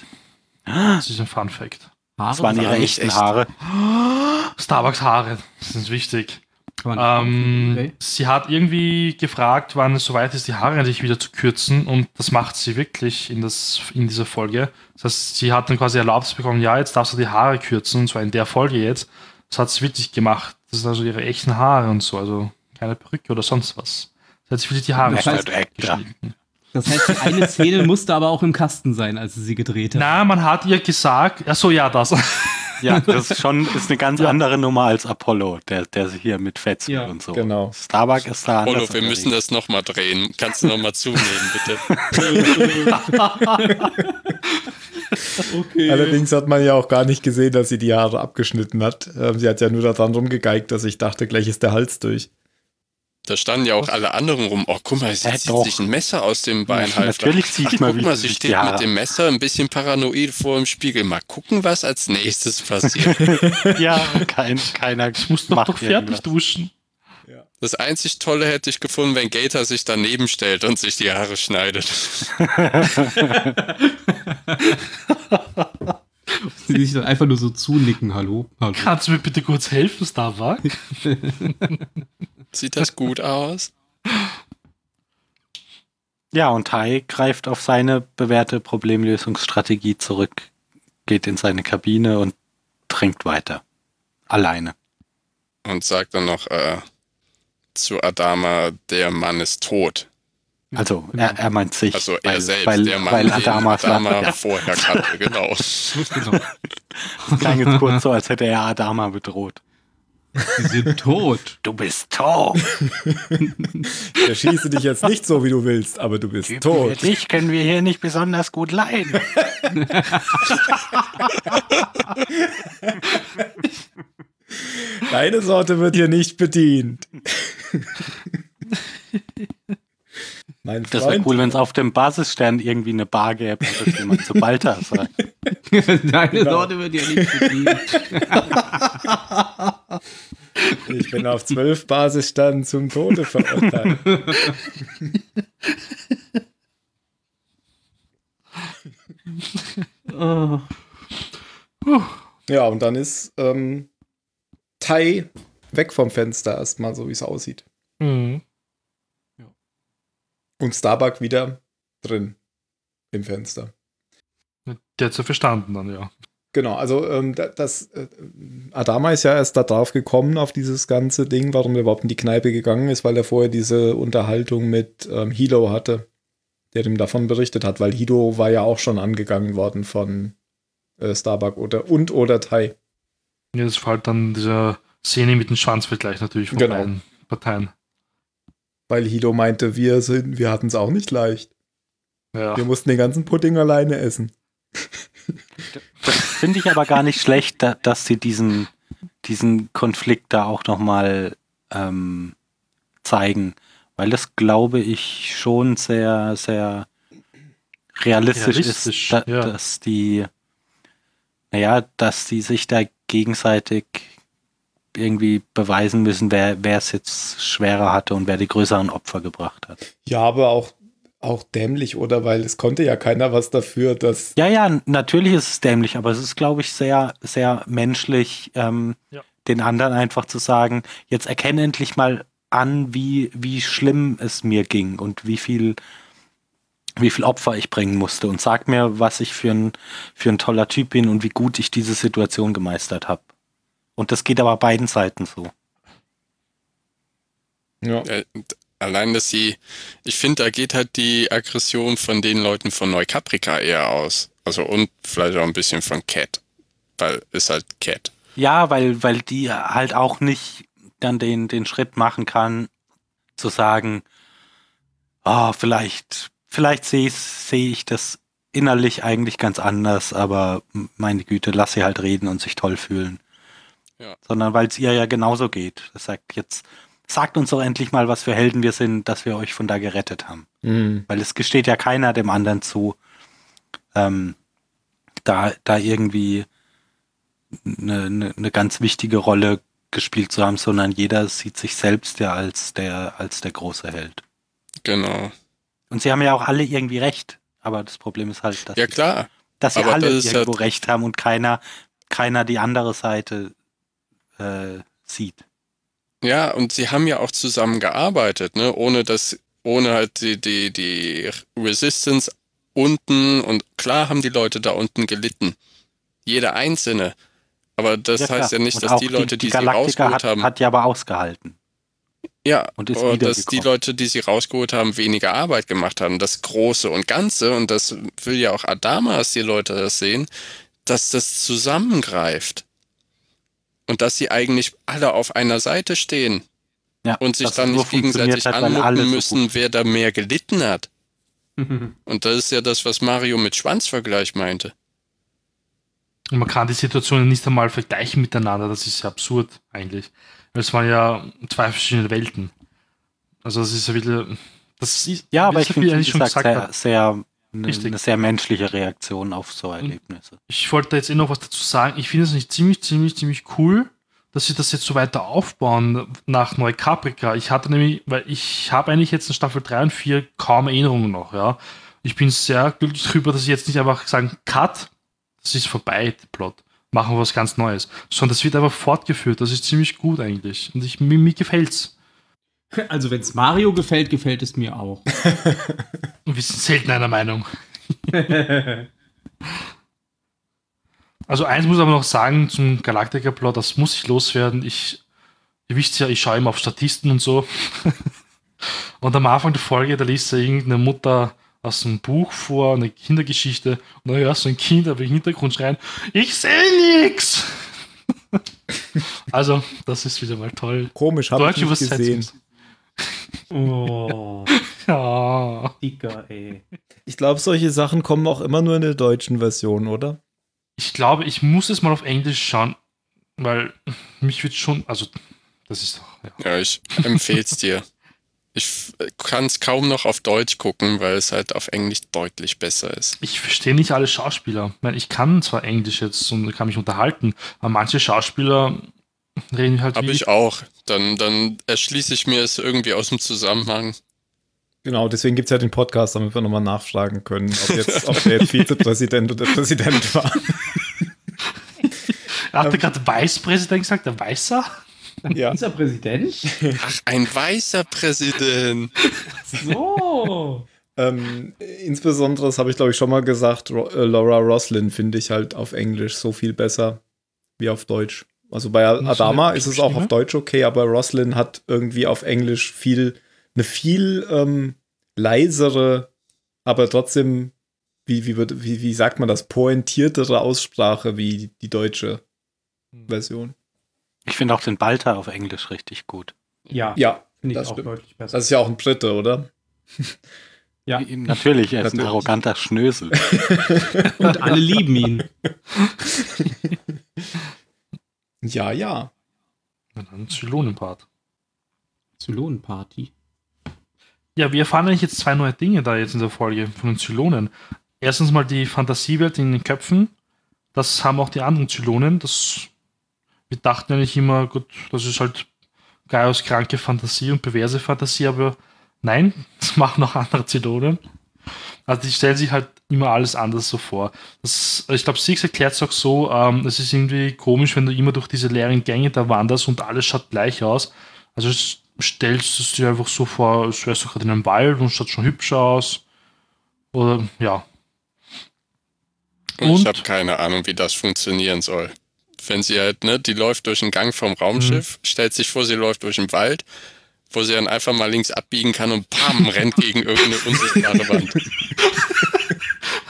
Das ist ein Fun Fact. Das waren ihre echten echt. Haare. Starbucks Haare, das ist wichtig. Ähm, okay. Sie hat irgendwie gefragt, wann es soweit ist, die Haare endlich wieder zu kürzen und das macht sie wirklich in, das, in dieser Folge. Das heißt, sie hat dann quasi Erlaubnis bekommen, ja, jetzt darfst du die Haare kürzen und zwar in der Folge jetzt. Das hat sie wirklich gemacht. Das sind also ihre echten Haare und so, also keine Perücke oder sonst was. Sie hat sich wirklich die Haare Das heißt- geschnitten. Das heißt, die eine Szene musste aber auch im Kasten sein, als sie sie gedreht hat. Na, man hat ihr gesagt, achso, ja, das. Ja, das ist schon ist eine ganz andere Nummer als Apollo, der, der sich hier mit Fetz Ja, und so. genau. Starbuck ist da. Polo, wir müssen das nochmal drehen. Kannst du nochmal zunehmen, bitte? Allerdings hat man ja auch gar nicht gesehen, dass sie die Haare abgeschnitten hat. Ähm, sie hat ja nur daran rumgegeigt, dass ich dachte, gleich ist der Hals durch. Da standen ja auch alle anderen rum. Oh, guck mal, sie Äh, zieht doch. sich ein Messer aus dem Bein. Ja, halt. natürlich sieht man, Guck wie mal, sie steht Haare- mit dem Messer ein bisschen paranoid vor dem Spiegel. Mal gucken, was als nächstes passiert. Ja, kein, keiner Ich muss doch, macht doch fertig duschen. Das einzig Tolle hätte ich gefunden, wenn Gator sich daneben stellt und sich die Haare schneidet. Die sich dann einfach nur so zunicken, hallo, hallo. Kannst du mir bitte kurz helfen, Starbuck? Sieht das gut aus? Ja, und Tai greift auf seine bewährte Problemlösungsstrategie zurück, geht in seine Kabine und trinkt weiter. Alleine. Und sagt dann noch äh, zu Adama, der Mann ist tot. Also er, er meint sich. Also weil, er selbst, weil, der Mann, weil den Adama, Adama ja, vorher kannte, genau. genau. es klang jetzt kurz so, als hätte er Adama bedroht. Die sind tot. Du bist tot. Ich erschieße dich jetzt nicht so, wie du willst, aber du bist Für tot. dich können wir hier nicht besonders gut leiden. Deine Sorte wird hier nicht bedient. Mein Das wäre Freund, cool, wenn es auf dem Basisstern irgendwie eine Bar gäbe und das jemand zu Balta sagt. Deine Genau. Sorte wird ja nicht bedient. ich bin auf zwölf Basissternen zum Tode verurteilt. Oh. Ja, und dann ist ähm, Tai weg vom Fenster erstmal, so wie es aussieht. Mhm. Und Starbuck wieder drin im Fenster. Der hat's ja verstanden dann, ja. Genau, also ähm, da- das äh, Adama ist ja erst da drauf gekommen auf dieses ganze Ding, warum er überhaupt in die Kneipe gegangen ist, weil er vorher diese Unterhaltung mit ähm, Hilo hatte, der ihm davon berichtet hat, weil Hilo war ja auch schon angegangen worden von äh, Starbuck oder und oder Tai. Ja, das war halt dann dieser Szene mit dem Schwanzvergleich natürlich von Genau. beiden Parteien. Weil Hilo meinte, wir sind, wir hatten es auch nicht leicht. Ja. Wir mussten den ganzen Pudding alleine essen. Das finde ich aber gar nicht schlecht, da, dass sie diesen, diesen Konflikt da auch nochmal ähm, zeigen. Weil das, glaube ich, schon sehr, sehr realistisch, Realistisch, ist, da, ja. dass die, naja, dass die sich da gegenseitig irgendwie beweisen müssen, wer wer es jetzt schwerer hatte und wer die größeren Opfer gebracht hat. Ja, aber auch, auch dämlich, oder? Weil es konnte ja keiner was dafür, dass. Ja, ja, natürlich ist es dämlich, aber es ist, glaube ich, sehr, sehr menschlich, ähm, Ja. den anderen einfach zu sagen, jetzt erkenne endlich mal an, wie, wie schlimm es mir ging und wie viel, wie viel Opfer ich bringen musste und sag mir, was ich für ein, für ein toller Typ bin und wie gut ich diese Situation gemeistert habe. Und das geht aber beiden Seiten so. Ja. Allein, dass sie, ich finde, da geht halt die Aggression von den Leuten von Neukaprika eher aus. Also und vielleicht auch ein bisschen von Cat. Weil ist halt Cat. Ja, weil, weil die halt auch nicht dann den, den Schritt machen kann, zu sagen, ah, vielleicht, vielleicht sehe ich, sehe ich das innerlich eigentlich ganz anders, aber meine Güte, lass sie halt reden und sich toll fühlen. Ja. Sondern weil es ihr ja genauso geht. Das sagt jetzt, sagt uns doch endlich mal, was für Helden wir sind, dass wir euch von da gerettet haben. Mhm. Weil es gesteht ja keiner dem anderen zu, ähm, da, da irgendwie eine, eine, eine ganz wichtige Rolle gespielt zu haben, sondern jeder sieht sich selbst ja als der, als der große Held. Genau. Und sie haben ja auch alle irgendwie recht. Aber das Problem ist halt, dass, Ja klar. dass sie aber alle irgendwo halt- recht haben und keiner, keiner die andere Seite äh, sieht. Ja, und sie haben ja auch zusammengearbeitet, ne? Ohne dass, ohne halt die, die, die Resistance unten und klar haben die Leute da unten gelitten. Jeder Einzelne. Aber das Ja, heißt ja nicht, Und dass die Leute, die, sie Galaktika rausgeholt hat, haben. hat ja aber ausgehalten. ja, und ist dass die. Leute, die sie rausgeholt haben, weniger Arbeit gemacht haben. Das Große und Ganze, und das will ja auch Adama, dass die Leute das sehen, dass das zusammengreift. Und dass sie eigentlich alle auf einer Seite stehen. Ja, und sich dann nicht gegenseitig hat, anmucken so müssen, gut wer da mehr gelitten hat. Und das ist ja das, was Mario mit Schwanzvergleich meinte. Und man kann die Situationen nicht einmal vergleichen miteinander. Das ist ja absurd eigentlich. Weil Es waren ja zwei verschiedene Welten. Also das ist ja wieder. Das ist, Ja, aber ich finde, wie gesagt, gesagt sehr, sehr, eine, Richtig. eine sehr menschliche Reaktion auf so Erlebnisse. Ich wollte jetzt eh noch was dazu sagen. Ich finde es nicht ziemlich, ziemlich, ziemlich cool, dass sie das jetzt so weiter aufbauen nach Neukaprika. Ich hatte nämlich, weil ich habe eigentlich jetzt in Staffel 3 und 4 kaum Erinnerungen noch, ja. Ich bin sehr glücklich darüber, dass sie jetzt nicht einfach sagen, Cut, das ist vorbei, der Plot. Machen wir was ganz Neues. Sondern das wird einfach fortgeführt. Das ist ziemlich gut eigentlich. Und ich, mir, mir gefällt's. Also, wenn es Mario gefällt, gefällt es mir auch. Und wir sind selten einer Meinung. Also eins muss ich aber noch sagen zum Galactica-Plot, das muss ich loswerden. Ich, ihr wisst ja, ich schaue immer auf Statisten und so. und am Anfang der Folge, da liest ja irgendeine Mutter aus einem Buch vor, eine Kindergeschichte, und da hörst du ein Kind aber im Hintergrund schreien, ich sehe nix! also, das ist wieder mal toll. Komisch, habe ich nicht gesehen. Oh, Ja. dicker, ey. Ich glaube, solche Sachen kommen auch immer nur in der deutschen Version, oder? Ich glaube, ich muss es mal auf Englisch schauen, weil mich wird schon, also, das ist doch, ja. Ja, ich empfehle es dir. Ich kann es kaum noch auf Deutsch gucken, weil es halt auf Englisch deutlich besser ist. ich verstehe nicht alle Schauspieler. Ich, meine, ich kann zwar Englisch jetzt und kann mich unterhalten, aber manche Schauspieler reden halt Habe ich auch. Dann, dann erschließe ich mir es irgendwie aus dem Zusammenhang. Genau, deswegen gibt es ja den Podcast, damit wir nochmal nachfragen können, ob, jetzt, ob der jetzt Vizepräsident oder Präsident war. Er hatte gerade Weißpräsident gesagt, der Weißer? Ja. Dieser Präsident? Ach, ein weißer Präsident. So. Ähm, insbesondere, das habe ich glaube ich schon mal gesagt, Ro äh, Laura Roslin finde ich halt auf Englisch so viel besser wie auf Deutsch. Also bei Adama ist es auch auf Deutsch okay, aber Roslin hat irgendwie auf Englisch viel, eine viel ähm, leisere, aber trotzdem, wie, wie, wird, wie, wie sagt man das, pointiertere Aussprache wie die deutsche Hm. Version. Ich finde auch den Balter auf Englisch richtig gut. Ja, Ja, finde ich das auch stimmt. deutlich besser. das ist ja auch ein Brite, oder? ja, Natürlich, er ist ein Natürlich. arroganter Schnösel. und alle lieben ihn. Ja, ja. Ja, dann Zylonenpart. Zylonenparty. Ja, wir erfahren eigentlich jetzt zwei neue Dinge da jetzt in der Folge von den Zylonen. Erstens mal die Fantasiewelt in den Köpfen. Das haben auch die anderen Zylonen. Das, wir dachten eigentlich immer, gut, das ist halt Gaius kranke Fantasie und perverse Fantasie, aber nein, das machen auch andere Zylonen. Also die stellen sich halt immer alles anders so vor. Das, ich glaube, Six erklärt es auch so, ähm, es ist irgendwie komisch, wenn du immer durch diese leeren Gänge da wanderst und alles schaut gleich aus. Also stellst du es dir einfach so vor, als wärst du gerade in einem Wald und schaut schon hübscher aus. Oder ja. Und ich habe keine Ahnung, wie das funktionieren soll. Wenn sie halt, ne, die läuft durch den Gang vom Raumschiff, stellt sich vor, sie läuft durch den Wald, wo sie dann einfach mal links abbiegen kann und pam, rennt gegen irgendeine unsichtbare Wand.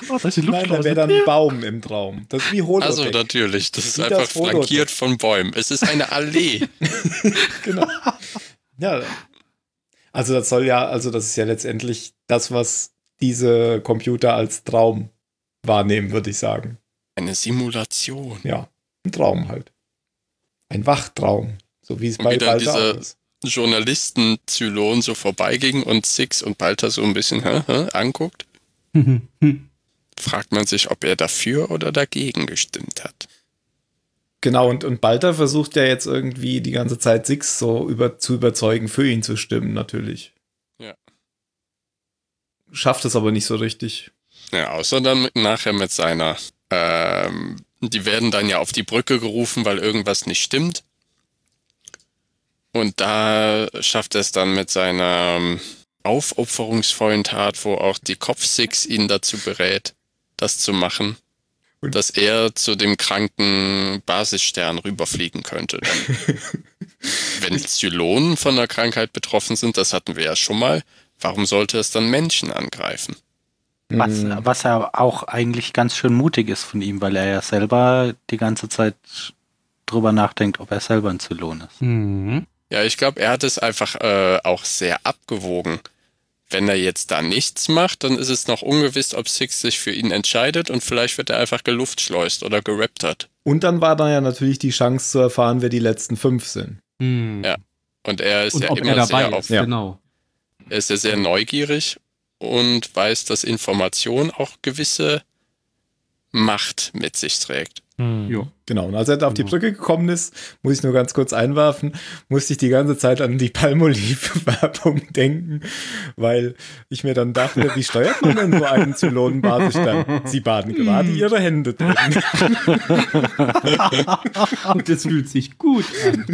Oh, ist Nein, da wäre dann ein Baum im Traum. Das ist wie Holodeck. Also natürlich, das ist Wie einfach das flankiert von Bäumen. Es ist eine Allee. genau. Ja. Also das soll ja, also das ist ja letztendlich das, was diese Computer als Traum wahrnehmen, würde ich sagen. Eine Simulation. Ja, ein Traum halt. Ein Wachtraum, so wie es bei wieder Balta ist. Journalisten-Zylon so vorbeiging und Six und Balter so ein bisschen hä, hä, anguckt, fragt man sich, ob er dafür oder dagegen gestimmt hat. Genau, und, und Balta versucht ja jetzt irgendwie die ganze Zeit Six so über, zu überzeugen, für ihn zu stimmen, natürlich. Ja. Schafft es aber nicht so richtig. Ja, außer dann mit, nachher mit seiner, ähm, die werden dann ja auf die Brücke gerufen, weil irgendwas nicht stimmt. Und da schafft er es dann mit seiner ähm, aufopferungsvollen Tat, wo auch die Kopf-Six ihn dazu berät, das zu machen, Und- dass er zu dem kranken Basisstern rüberfliegen könnte. Wenn Zylonen von der Krankheit betroffen sind, das hatten wir ja schon mal, warum sollte es dann Menschen angreifen? Was, Hm. was ja auch eigentlich ganz schön mutig ist von ihm, weil er ja selber die ganze Zeit drüber nachdenkt, ob er selber ein Zylon ist. Mhm. Ja, ich glaube, er hat es einfach äh, auch sehr abgewogen. Wenn er jetzt da nichts macht, dann ist es noch ungewiss, ob Six sich für ihn entscheidet und vielleicht wird er einfach geluftschleust oder geraptert. Und dann war da ja natürlich die Chance zu erfahren, wer die letzten fünf sind. Mhm. Ja. Und er ist Und ja ob immer er dabei sehr ist, auf, Ja. genau. er ist ja sehr neugierig und weiß, dass Information auch gewisse Macht mit sich trägt. Hm. Ja. Genau, und als er da auf die Genau. Brücke gekommen ist, muss ich nur ganz kurz einwerfen, musste ich die ganze Zeit an die Palmolive-Werbung denken, weil ich mir dann dachte, wie steuert man denn so einen Zylonenbasisstern? Sie baden gerade ihre Hände drin. Und das fühlt sich gut an.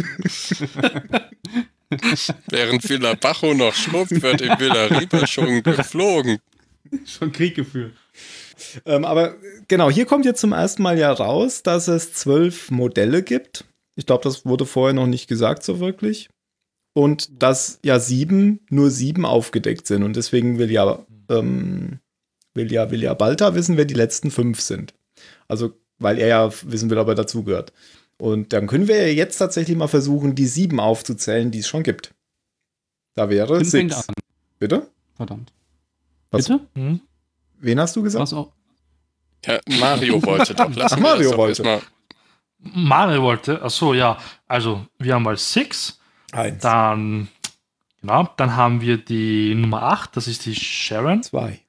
Während Villa Bajo noch schrubbt, wird in Villa Riba schon geflogen. Schon Krieg geführt. Ähm, aber genau, hier kommt jetzt zum ersten Mal ja raus, dass es zwölf Modelle gibt. Ich glaube, das wurde vorher noch nicht gesagt so wirklich. Und dass ja sieben, nur sieben aufgedeckt sind. Und deswegen will ja, ähm, will ja, will ja Balta wissen, wer die letzten fünf sind. Also, weil er ja wissen will, ob er dazugehört. Und dann können wir ja jetzt tatsächlich mal versuchen, die sieben aufzuzählen, die es schon gibt. Da wäre Tim an. Bitte? Verdammt. Was? Bitte? Hm? Wen hast du gesagt? Was auch? Ja, Mario wollte doch. Lassen Ach, Mario wollte. Mario wollte, achso, ja, also wir haben mal Six, Eins. dann, genau, dann haben wir die Nummer 8, das ist die Sharon. Zwei.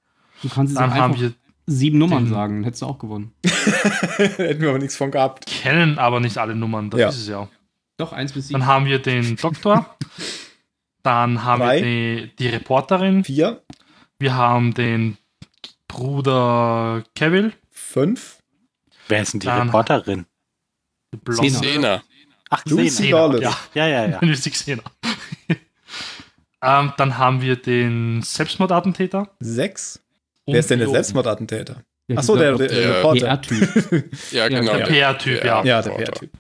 Du kannst Dann haben wir, sieben Nummern sagen, dann hättest du auch gewonnen. Hätten wir aber nichts von gehabt. kennen aber nicht alle Nummern, das Ja. ist es ja. Doch, eins bis sieben. Dann haben wir den Doktor, dann haben Drei. wir die, die Reporterin, Vier, wir haben den Bruder Cavill, fünf, Wer ist denn die Dann- Reporterin? Zehner. Ach, Lucy Xena. Ja, Ja, ja, ja. habe. ähm, dann haben wir den Selbstmordattentäter. sechs. und Wer ist denn der. Selbstmordattentäter? Ja, Achso, der, der, der Reporter. PR-Typ. Ja, genau. der PR-Typ, ja. Ja, der Reporter. PR-Typ.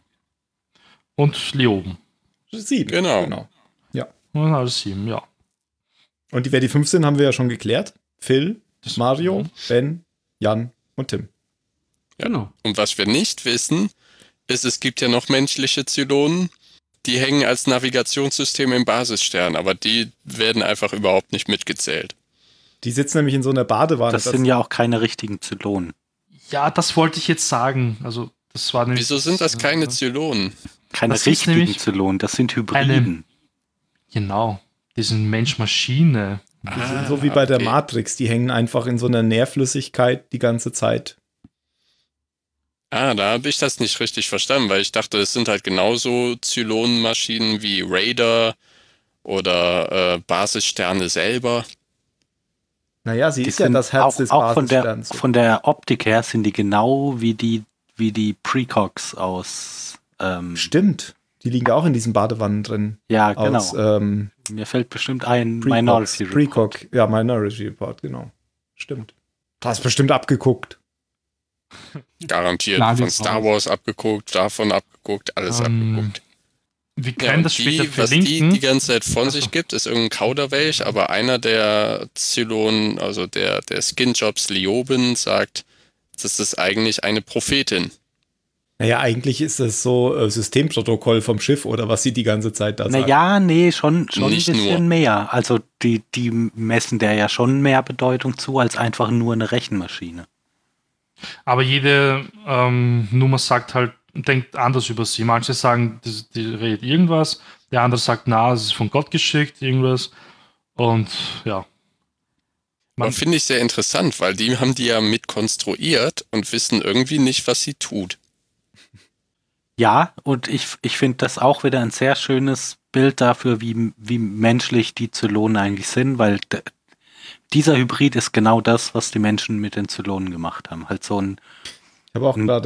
Und Leoben. Sieben. Genau. genau. Und alles sieben, ja. Und die, wer die fünf sind, haben wir ja schon geklärt. Phil, Mario, Mhm. Ben, Jan und Tim. Ja. Genau. Und was wir nicht wissen, ist, es gibt ja noch menschliche Zylonen, die hängen als Navigationssystem im Basisstern, aber die werden einfach überhaupt nicht mitgezählt. Die sitzen nämlich in so einer Badewanne. Das sind ja auch keine richtigen Zylonen. Ja, das wollte ich jetzt sagen. Also, das war nämlich. Wieso sind das keine Zylonen? Keine Das richtigen Zylonen, das sind Hybriden. Genau. Die sind Mensch-Maschine. Die sind so wie bei der okay. Matrix. Die hängen einfach in so einer Nährflüssigkeit die ganze Zeit. Ah, da habe ich das nicht richtig verstanden, weil ich dachte, es sind halt genauso Zylonenmaschinen wie Raider oder äh, Basissterne selber. Naja, sie Die ist ja das Herz auch, des auch von der, von der Optik her sind die genau wie die, wie die Precox aus. Ähm, Stimmt. Die liegen ja auch in diesen Badewannen drin. ja, genau. Aus ähm, Mir fällt bestimmt ein Precox. Minority Report. Precox. Ja, Minority Report, genau. Stimmt. Du hast bestimmt abgeguckt. Garantiert. Von Star. Wars abgeguckt, davon abgeguckt, alles Ähm, abgeguckt. Wir Ja, können und das später die, was die die ganze Zeit von Achso. sich gibt, ist irgendein Kauderwelch, aber einer der Zylonen, also der, der Skinjobs Lioben, sagt, das ist eigentlich eine Prophetin. Naja, eigentlich ist das so äh, Systemprotokoll vom Schiff oder was sie die ganze Zeit da sagt. Naja, nee, schon, schon ein bisschen nur. mehr. Also die, die messen der ja schon mehr Bedeutung zu als einfach nur eine Rechenmaschine. Aber jede ähm, Nummer sagt halt, denkt anders über sie. Manche sagen, die, die redet irgendwas, der andere sagt, na, es ist von Gott geschickt, irgendwas. Und ja. Man, finde ich sehr interessant, weil die haben die ja mit konstruiert und wissen irgendwie nicht, was sie tut. Ja, und ich, ich finde das auch wieder ein sehr schönes Bild dafür, wie, wie menschlich die Zylonen eigentlich sind, weil dieser Hybrid ist genau das, was die Menschen mit den Zylonen gemacht haben. Halt so ein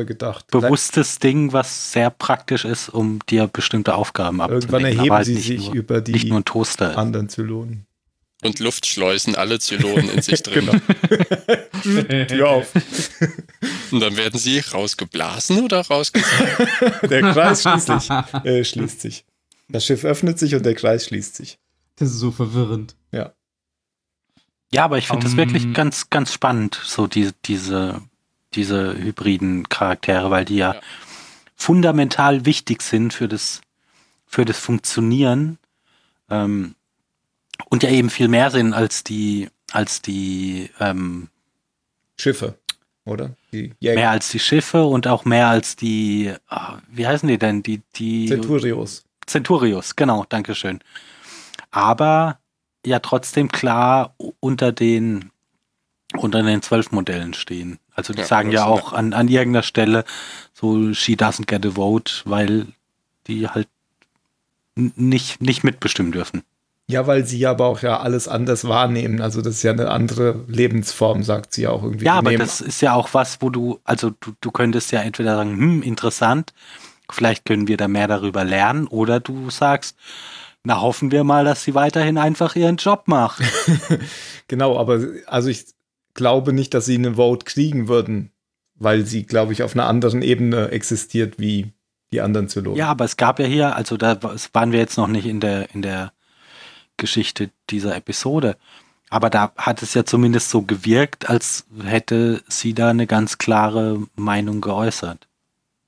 gedacht. bewusstes Ding, was sehr praktisch ist, um dir bestimmte Aufgaben abzunehmen. Irgendwann erheben halt sie nicht sich nur, über die ein Toaster. ist. anderen Zylonen. Und Luftschleusen alle Zylonen in sich drin. Genau. Tür auf. Und dann werden sie rausgeblasen oder rausgesaugt. Der Kreis schließlich, äh, schließt sich. Das Schiff öffnet sich und der Kreis schließt sich. Das ist so verwirrend. Ja. Ja, aber ich finde das Ähm, wirklich ganz, ganz spannend, so die, diese, diese hybriden Charaktere, weil die ja, Ja. fundamental wichtig sind für das, für das Funktionieren ähm, und ja eben viel mehr sind als die, als die, ähm, Schiffe, oder? Die Jäger. mehr als die Schiffe und auch mehr als die, ah, wie heißen die denn? Die, die Centurios. Centurios, genau, Dankeschön. Aber ja trotzdem klar unter den unter den zwölf Modellen stehen. Also die Ja, sagen ja auch an, an irgendeiner Stelle so, she doesn't get a vote, weil die halt nicht, nicht mitbestimmen dürfen. Ja, weil sie aber auch ja alles anders wahrnehmen. Also das ist ja eine andere Lebensform, sagt sie ja auch irgendwie. Ja, aber Nehmen- das ist ja auch was, wo du, also du, du könntest ja entweder sagen, hm, interessant, vielleicht können wir da mehr darüber lernen, oder du sagst, na hoffen wir mal, dass sie weiterhin einfach ihren Job macht. Genau, aber also ich glaube nicht, dass sie eine Vote kriegen würden, weil sie, glaube ich, auf einer anderen Ebene existiert wie die anderen Zylonen. ja, aber es gab ja hier, also da waren wir jetzt noch nicht in der, in der Geschichte dieser Episode. Aber da hat es ja zumindest so gewirkt, als hätte sie da eine ganz klare Meinung geäußert.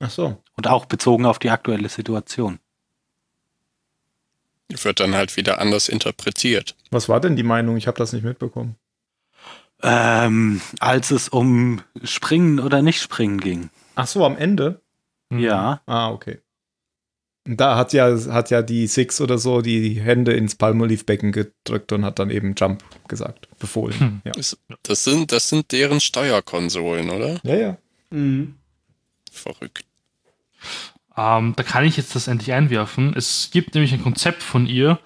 Ach so. Und auch bezogen auf die aktuelle Situation. Wird dann halt wieder anders interpretiert. Was war denn die Meinung? Ich habe das nicht mitbekommen. Ähm, als es um Springen oder nicht Springen ging. Ach so, am Ende? Ja. Ah, okay. Da hat ja, hat ja die Six oder so die Hände ins Palmolive-Becken gedrückt und hat dann eben Jump gesagt, befohlen. Hm. Ja. Das, das, sind, das sind deren Steuerkonsolen, oder? ja, ja. Mhm. Verrückt. Ähm, da kann ich jetzt das endlich einwerfen. Es gibt nämlich ein Konzept von ihr.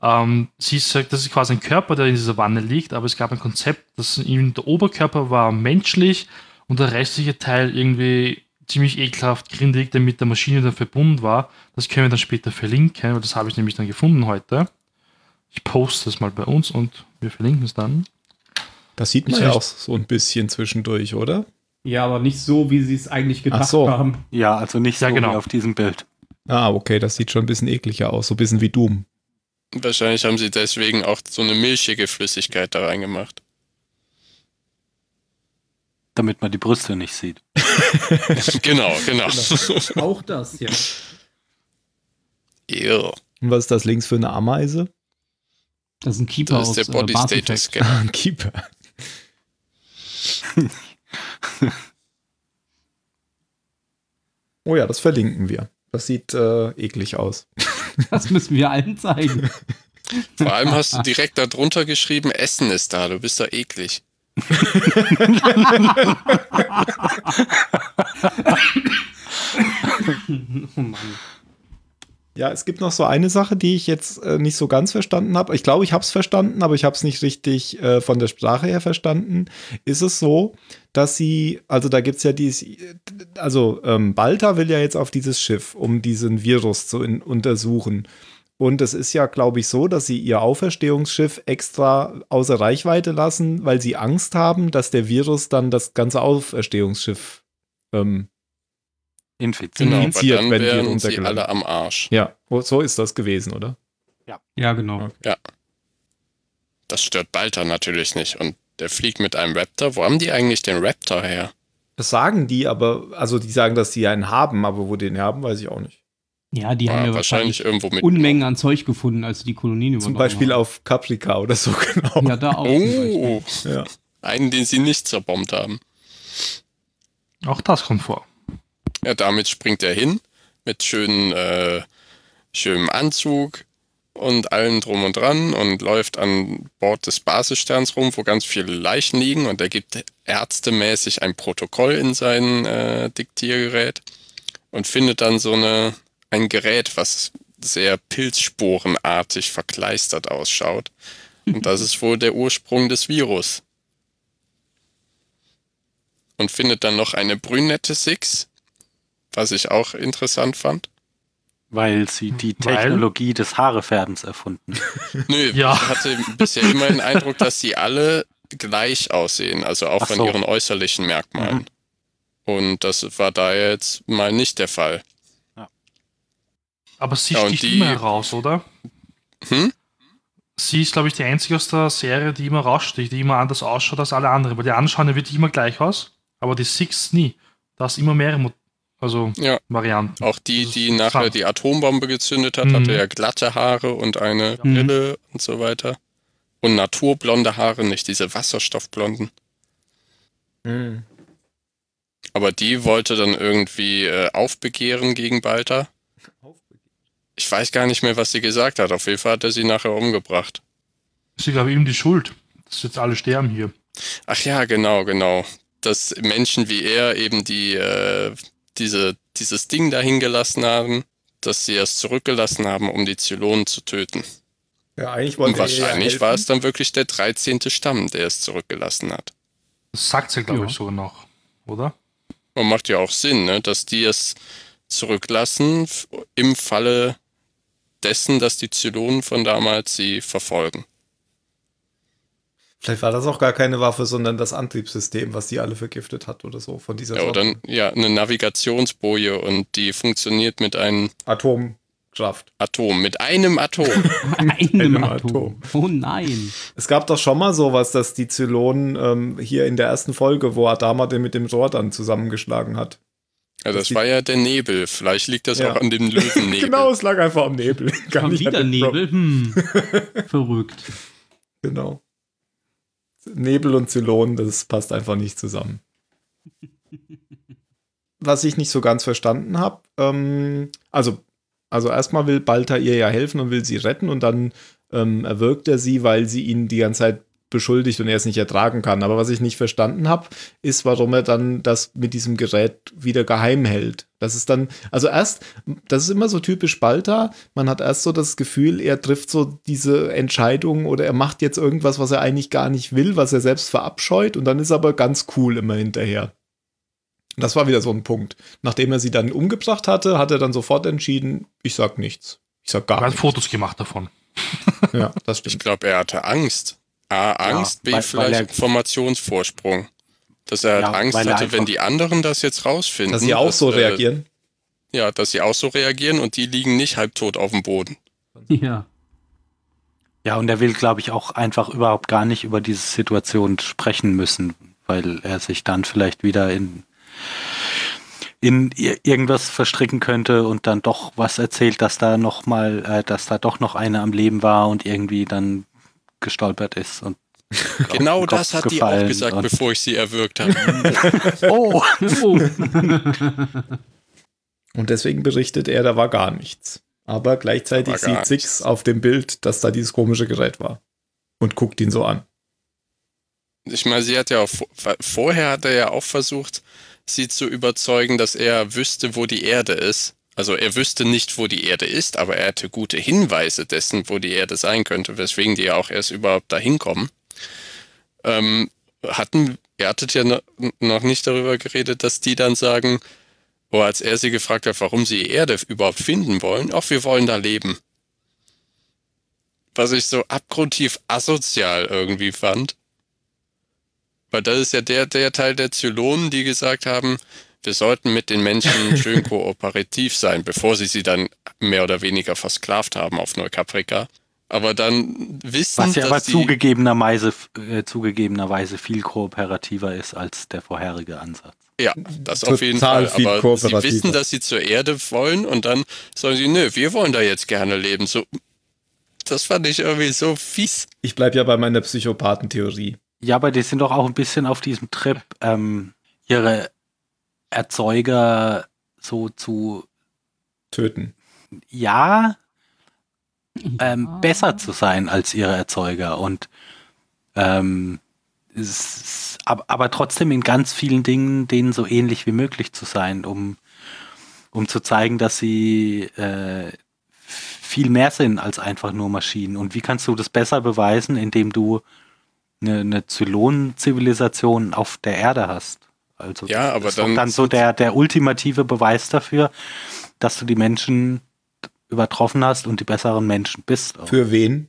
Ähm, sie sagt, das ist quasi ein Körper, der in dieser Wanne liegt, aber es gab ein Konzept, dass ihm der Oberkörper war menschlich und der restliche Teil irgendwie ziemlich ekelhaft grindig, der mit der Maschine dann verbunden war. Das können wir dann später verlinken, weil das habe ich nämlich dann gefunden heute. Ich poste das mal bei uns und wir verlinken es dann. Das sieht man Ist ja nicht- auch so ein bisschen zwischendurch, oder? Ja, aber nicht so, wie sie es eigentlich gedacht Ach so. haben. Ja, also nicht Ja, so genau. wie auf diesem Bild. Ah, okay, das sieht schon ein bisschen ekliger aus, so ein bisschen wie Doom. Wahrscheinlich haben sie deswegen auch so eine milchige Flüssigkeit da reingemacht. Damit man die Brüste nicht sieht. genau, genau. Auch das, ja. Ew. Und was ist das links für eine Ameise? Das ist ein Keeper Das ist der aus äh, Body Mass Status. Scanner. Ah, ein Keeper. oh ja, das verlinken wir. Das sieht äh, eklig aus. Das müssen wir allen zeigen. Vor allem hast du direkt darunter geschrieben, Essen ist da, du bist da eklig. oh Mann. Ja, es gibt noch so eine Sache, die ich jetzt äh, nicht so ganz verstanden habe. Ich glaube, ich habe es verstanden, aber ich habe es nicht richtig äh, von der Sprache her verstanden. Ist es so, dass sie, also da gibt es ja dieses, also ähm, Balta will ja jetzt auf dieses Schiff, um diesen Virus zu in, untersuchen. Und es ist ja, glaube ich, so, dass sie ihr Auferstehungsschiff extra außer Reichweite lassen, weil sie Angst haben, dass der Virus dann das ganze Auferstehungsschiff ähm, Infiziert. Genau, Infiziert, aber dann wenn die runtergelandet. alle am Arsch. ja, so ist das gewesen, oder? Ja, genau. Das stört Balta natürlich nicht. Und der fliegt mit einem Raptor. Wo haben die eigentlich den Raptor her? Das sagen die, aber, also die sagen, dass die einen haben, aber wo die den haben, weiß ich auch nicht. Ja, die haben ja wahrscheinlich wahrscheinlich irgendwo mit. Unmengen an Zeug gefunden, als sie die Kolonien Zum übernommen Beispiel haben. auf Caprica oder so, genau. Ja, da auch. zum. Oh, Ja. einen, den sie nicht zerbombt haben. Auch das kommt vor. Ja, damit springt er hin mit schönen, äh, schönem Anzug und allem drum und dran und läuft an Bord des Basissterns rum, wo ganz viele Leichen liegen und er gibt ärztemäßig ein Protokoll in sein äh, Diktiergerät und findet dann so eine, ein Gerät, was sehr pilzsporenartig verkleistert ausschaut. Und das ist wohl der Ursprung des Virus. Und findet dann noch eine brünette Six, was ich auch interessant fand. Weil sie die Weil? Technologie des Haarefärbens erfunden. Nö, Ja. ich hatte bisher immer den Eindruck, dass sie alle gleich aussehen, also auch Ach von so. ihren äußerlichen Merkmalen. Und das war da jetzt mal nicht der Fall. Aber sie Ja, sticht die- immer heraus, oder? Hm? Sie ist, glaube ich, die einzige aus der Serie, die immer raussticht, die immer anders ausschaut als alle anderen. Weil die anderen schauen ja wirklich immer gleich aus, aber die Six nie. Da ist immer mehrere also Ja. Varianten. Auch die, die nachher die Atombombe gezündet hat, Mhm. hatte ja glatte Haare und eine Mhm. Brille und so weiter. Und naturblonde Haare, nicht diese wasserstoffblonden. Hm. Aber die wollte dann irgendwie äh, aufbegehren gegen Balta. Ich weiß gar nicht mehr, was sie gesagt hat. Auf jeden Fall hat er sie nachher umgebracht. Glaube ich, ihm die Schuld, dass jetzt alle sterben hier. Ach ja, genau, genau. dass Menschen wie er eben die, äh, diese, dieses Ding dahin gelassen haben, dass sie es zurückgelassen haben, um die Zylonen zu töten. Ja, eigentlich Und er wahrscheinlich war es dann wirklich der 13. Stamm, der es zurückgelassen hat. Das sagt sie, glaube Ja. ich, sogar noch, oder? Und macht ja auch Sinn, ne? dass die es zurücklassen im Falle dessen, dass die Zylonen von damals sie verfolgen. Vielleicht war das auch gar keine Waffe, sondern das Antriebssystem, was die alle vergiftet hat oder so von dieser Ja, oder Sorte. ja, eine Navigationsboje und die funktioniert mit einem Atomkraft. Atom, mit einem Atom. Einem Einem Atom. Atom. Oh nein. Es gab doch schon mal sowas, dass die Zylonen ähm, hier in der ersten Folge, wo Adama den mit dem Rohr dann zusammengeschlagen hat. Ja, Das war ja der Nebel. Vielleicht liegt das Ja. auch an dem Löwennebel. Genau, es lag einfach am Nebel. Gar nicht wieder. Nebel. Hm. Verrückt. Genau. Nebel und Zylonen, das passt einfach nicht zusammen. Was ich nicht so ganz verstanden habe, ähm, also, also erstmal will Balta ihr ja helfen und will sie retten und dann ähm, erwürgt er sie, weil sie ihn die ganze Zeit beschuldigt und er es nicht ertragen kann. Aber was ich nicht verstanden habe, ist, warum er dann das mit diesem Gerät wieder geheim hält. Das ist dann, also erst, das ist immer so typisch Balta. Man hat erst so das Gefühl, er trifft so diese Entscheidung oder er macht jetzt irgendwas, was er eigentlich gar nicht will, was er selbst verabscheut und dann ist er aber ganz cool immer hinterher. Das war wieder so ein Punkt. Nachdem er sie dann umgebracht hatte, hat er dann sofort entschieden, ich sag nichts. Ich sag gar Er hat nichts. Fotos gemacht davon. Ja, das Ich stimmt. glaube, er hatte Angst. A, Angst, B, weil- weil vielleicht er- Informationsvorsprung. Dass er halt Ja, Angst er hatte, wenn einfach- die anderen das jetzt rausfinden. Dass sie auch so äh, reagieren. Ja, dass sie auch so reagieren und die liegen nicht halbtot auf dem Boden. Ja. Ja, und er will, glaube ich, auch einfach überhaupt gar nicht über diese Situation sprechen müssen, weil er sich dann vielleicht wieder in, in ir- irgendwas verstricken könnte und dann doch was erzählt, dass da noch mal, äh, dass da doch noch eine am Leben war und irgendwie dann gestolpert ist und Genau das hat die gefallen auch gesagt, und- bevor ich sie erwürgt habe. oh, Oh. Und deswegen berichtet er, da war gar nichts. Aber gleichzeitig sieht Six auf dem Bild, dass da dieses komische Gerät war. Und guckt ihn so an. Ich meine, sie hat ja auch vor- vorher hat er ja auch versucht, sie zu überzeugen, dass er wüsste, wo die Erde ist. Also er wüsste nicht, wo die Erde ist, aber er hätte gute Hinweise dessen, wo die Erde sein könnte, weswegen die ja auch erst überhaupt dahin kommen. Ähm, hatten, ihr hattet ja no- noch nicht darüber geredet, dass die dann sagen, oh, als er sie gefragt hat, warum sie die Erde überhaupt finden wollen, ach, wir wollen da leben. Was ich so abgrundtief asozial irgendwie fand. Weil das ist ja der, der Teil der Zylonen, die gesagt haben, wir sollten mit den Menschen schön kooperativ sein, bevor sie sie dann mehr oder weniger versklavt haben auf Neukaprika. Aber dann wissen, was ja dass aber die, zugegebenerweise, äh, zugegebenerweise viel kooperativer ist als der vorherige Ansatz. ja, das auf jeden Total Fall. viel Aber sie wissen, dass sie zur Erde wollen und dann sagen sie, nö, wir wollen da jetzt gerne leben. So, das fand ich irgendwie so fies. Ich bleibe ja bei meiner Psychopathentheorie. Ja, aber die sind doch auch ein bisschen auf diesem Trip, ähm, ihre Erzeuger so zu, Töten. ja, ähm, Ja. besser zu sein als ihre Erzeuger und ähm, es, aber, aber trotzdem in ganz vielen Dingen denen so ähnlich wie möglich zu sein, um, um zu zeigen, dass sie äh, viel mehr sind als einfach nur Maschinen. Und wie kannst du das besser beweisen, indem du eine, eine Zylon-Zivilisation auf der Erde hast? Also Ja, das aber ist doch dann dann so der, der ultimative Beweis dafür, dass du die Menschen übertroffen hast und die besseren Menschen bist. auch. Für wen?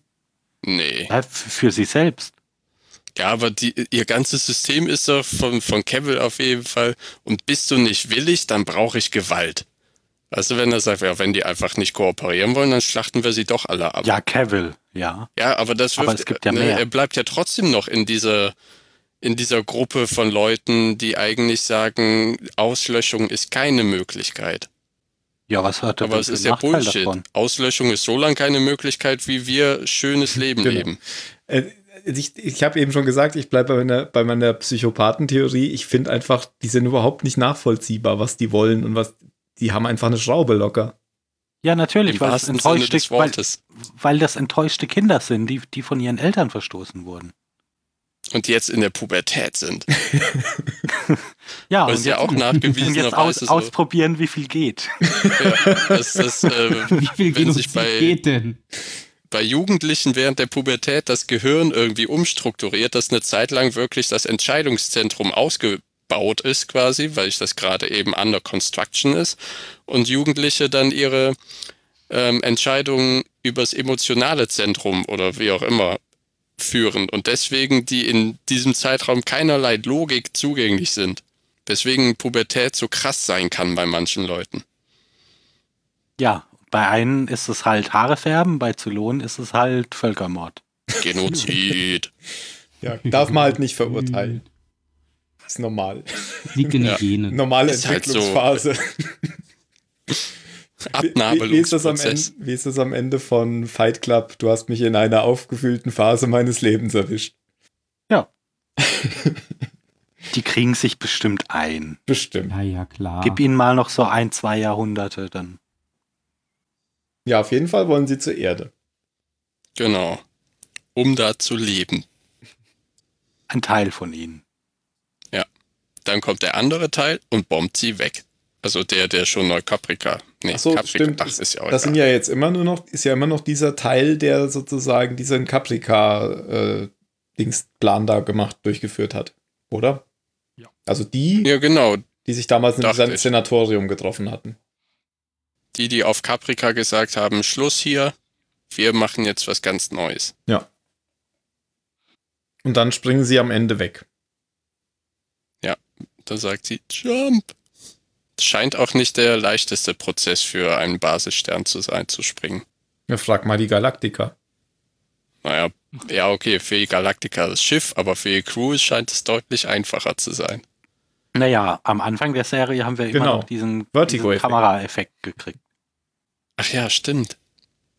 Nee. ja, für sie selbst. Ja, aber die, ihr ganzes System ist doch von, von Cavill auf jeden Fall. Und bist du nicht willig, dann brauche ich Gewalt. Weißt du, wenn er sagt, ja, wenn die einfach nicht kooperieren wollen, dann schlachten wir sie doch alle ab. Ja, Cavill, ja. Ja, aber das Aber wirft, es gibt ja ne, mehr. er bleibt ja trotzdem noch in dieser, in dieser Gruppe von Leuten, die eigentlich sagen, Auslöschung ist keine Möglichkeit. Ja, was hat er Aber denn es ist ja Nachteil Bullshit. davon? Auslöschung ist so lange keine Möglichkeit, wie wir schönes Leben Genau. leben. Äh, ich ich habe eben schon gesagt, ich bleibe bei meiner, bei meiner Psychopathentheorie. Ich finde einfach, die sind überhaupt nicht nachvollziehbar, was die wollen und was. Die haben einfach eine Schraube locker. Ja, natürlich, weil, enttäuschte, des weil, Wortes. weil das enttäuschte Kinder sind, die, die von ihren Eltern verstoßen wurden. Und jetzt in der Pubertät sind. Ja, Das und ist ja auch und nachgewiesenerweise jetzt aus, so. ausprobieren, wie viel geht. Ja, das, das, äh, Wie viel wenn sich Genozid bei, geht denn? bei Jugendlichen während der Pubertät das Gehirn irgendwie umstrukturiert, dass eine Zeit lang wirklich das Entscheidungszentrum ausgebaut ist quasi, weil ich das gerade eben under construction ist und Jugendliche dann ihre ähm, Entscheidungen übers emotionale Zentrum oder wie auch immer führen und deswegen die in diesem Zeitraum keinerlei Logik zugänglich sind. Deswegen Pubertät so krass sein kann bei manchen Leuten. Ja, bei einen ist es halt Haare färben, bei Zylon ist es halt Völkermord. Genozid. Ja, darf man halt nicht verurteilen. Ist normal. Liegt in Ja. den Genen. Normale Ist halt so. Entwicklungsphase. Wie, wie, ist das am Ende, Abnabelungsprozess. wie ist das am Ende von Fight Club? Du hast mich in einer aufgefühlten Phase meines Lebens erwischt. Die kriegen sich bestimmt ein. Bestimmt. Ja, ja, klar. Gib ihnen mal noch so ein, zwei Jahrhunderte, dann. Ja, auf jeden Fall wollen sie zur Erde. Genau. Um da zu leben. Ein Teil von ihnen. Dann kommt der andere Teil und bombt sie weg. Also der, der schon Neukaprika. Nee, Ach so, Caprica. stimmt. Ach, ist ja auch Das sind egal. ja jetzt immer nur noch, ist ja immer noch dieser Teil, der sozusagen diesen Caprica-Dingsplan da gemacht, durchgeführt hat. Oder? Ja. Also die, Ja, genau. die sich damals in diesem. Senatorium getroffen hatten. Die, die auf Caprica gesagt haben, Schluss hier, wir machen jetzt was ganz Neues. Und dann springen sie am Ende weg. Da sagt sie, Jump. Scheint auch nicht der leichteste Prozess für einen Basisstern zu sein, zu springen. Ja, frag mal die Galaktiker. Naja, ja, okay, für die Galactica das Schiff, aber für die Crew scheint es deutlich einfacher zu sein. Naja, am Anfang der Serie haben wir immer Genau. noch diesen, diesen. Kameraeffekt gekriegt. Ach ja, stimmt.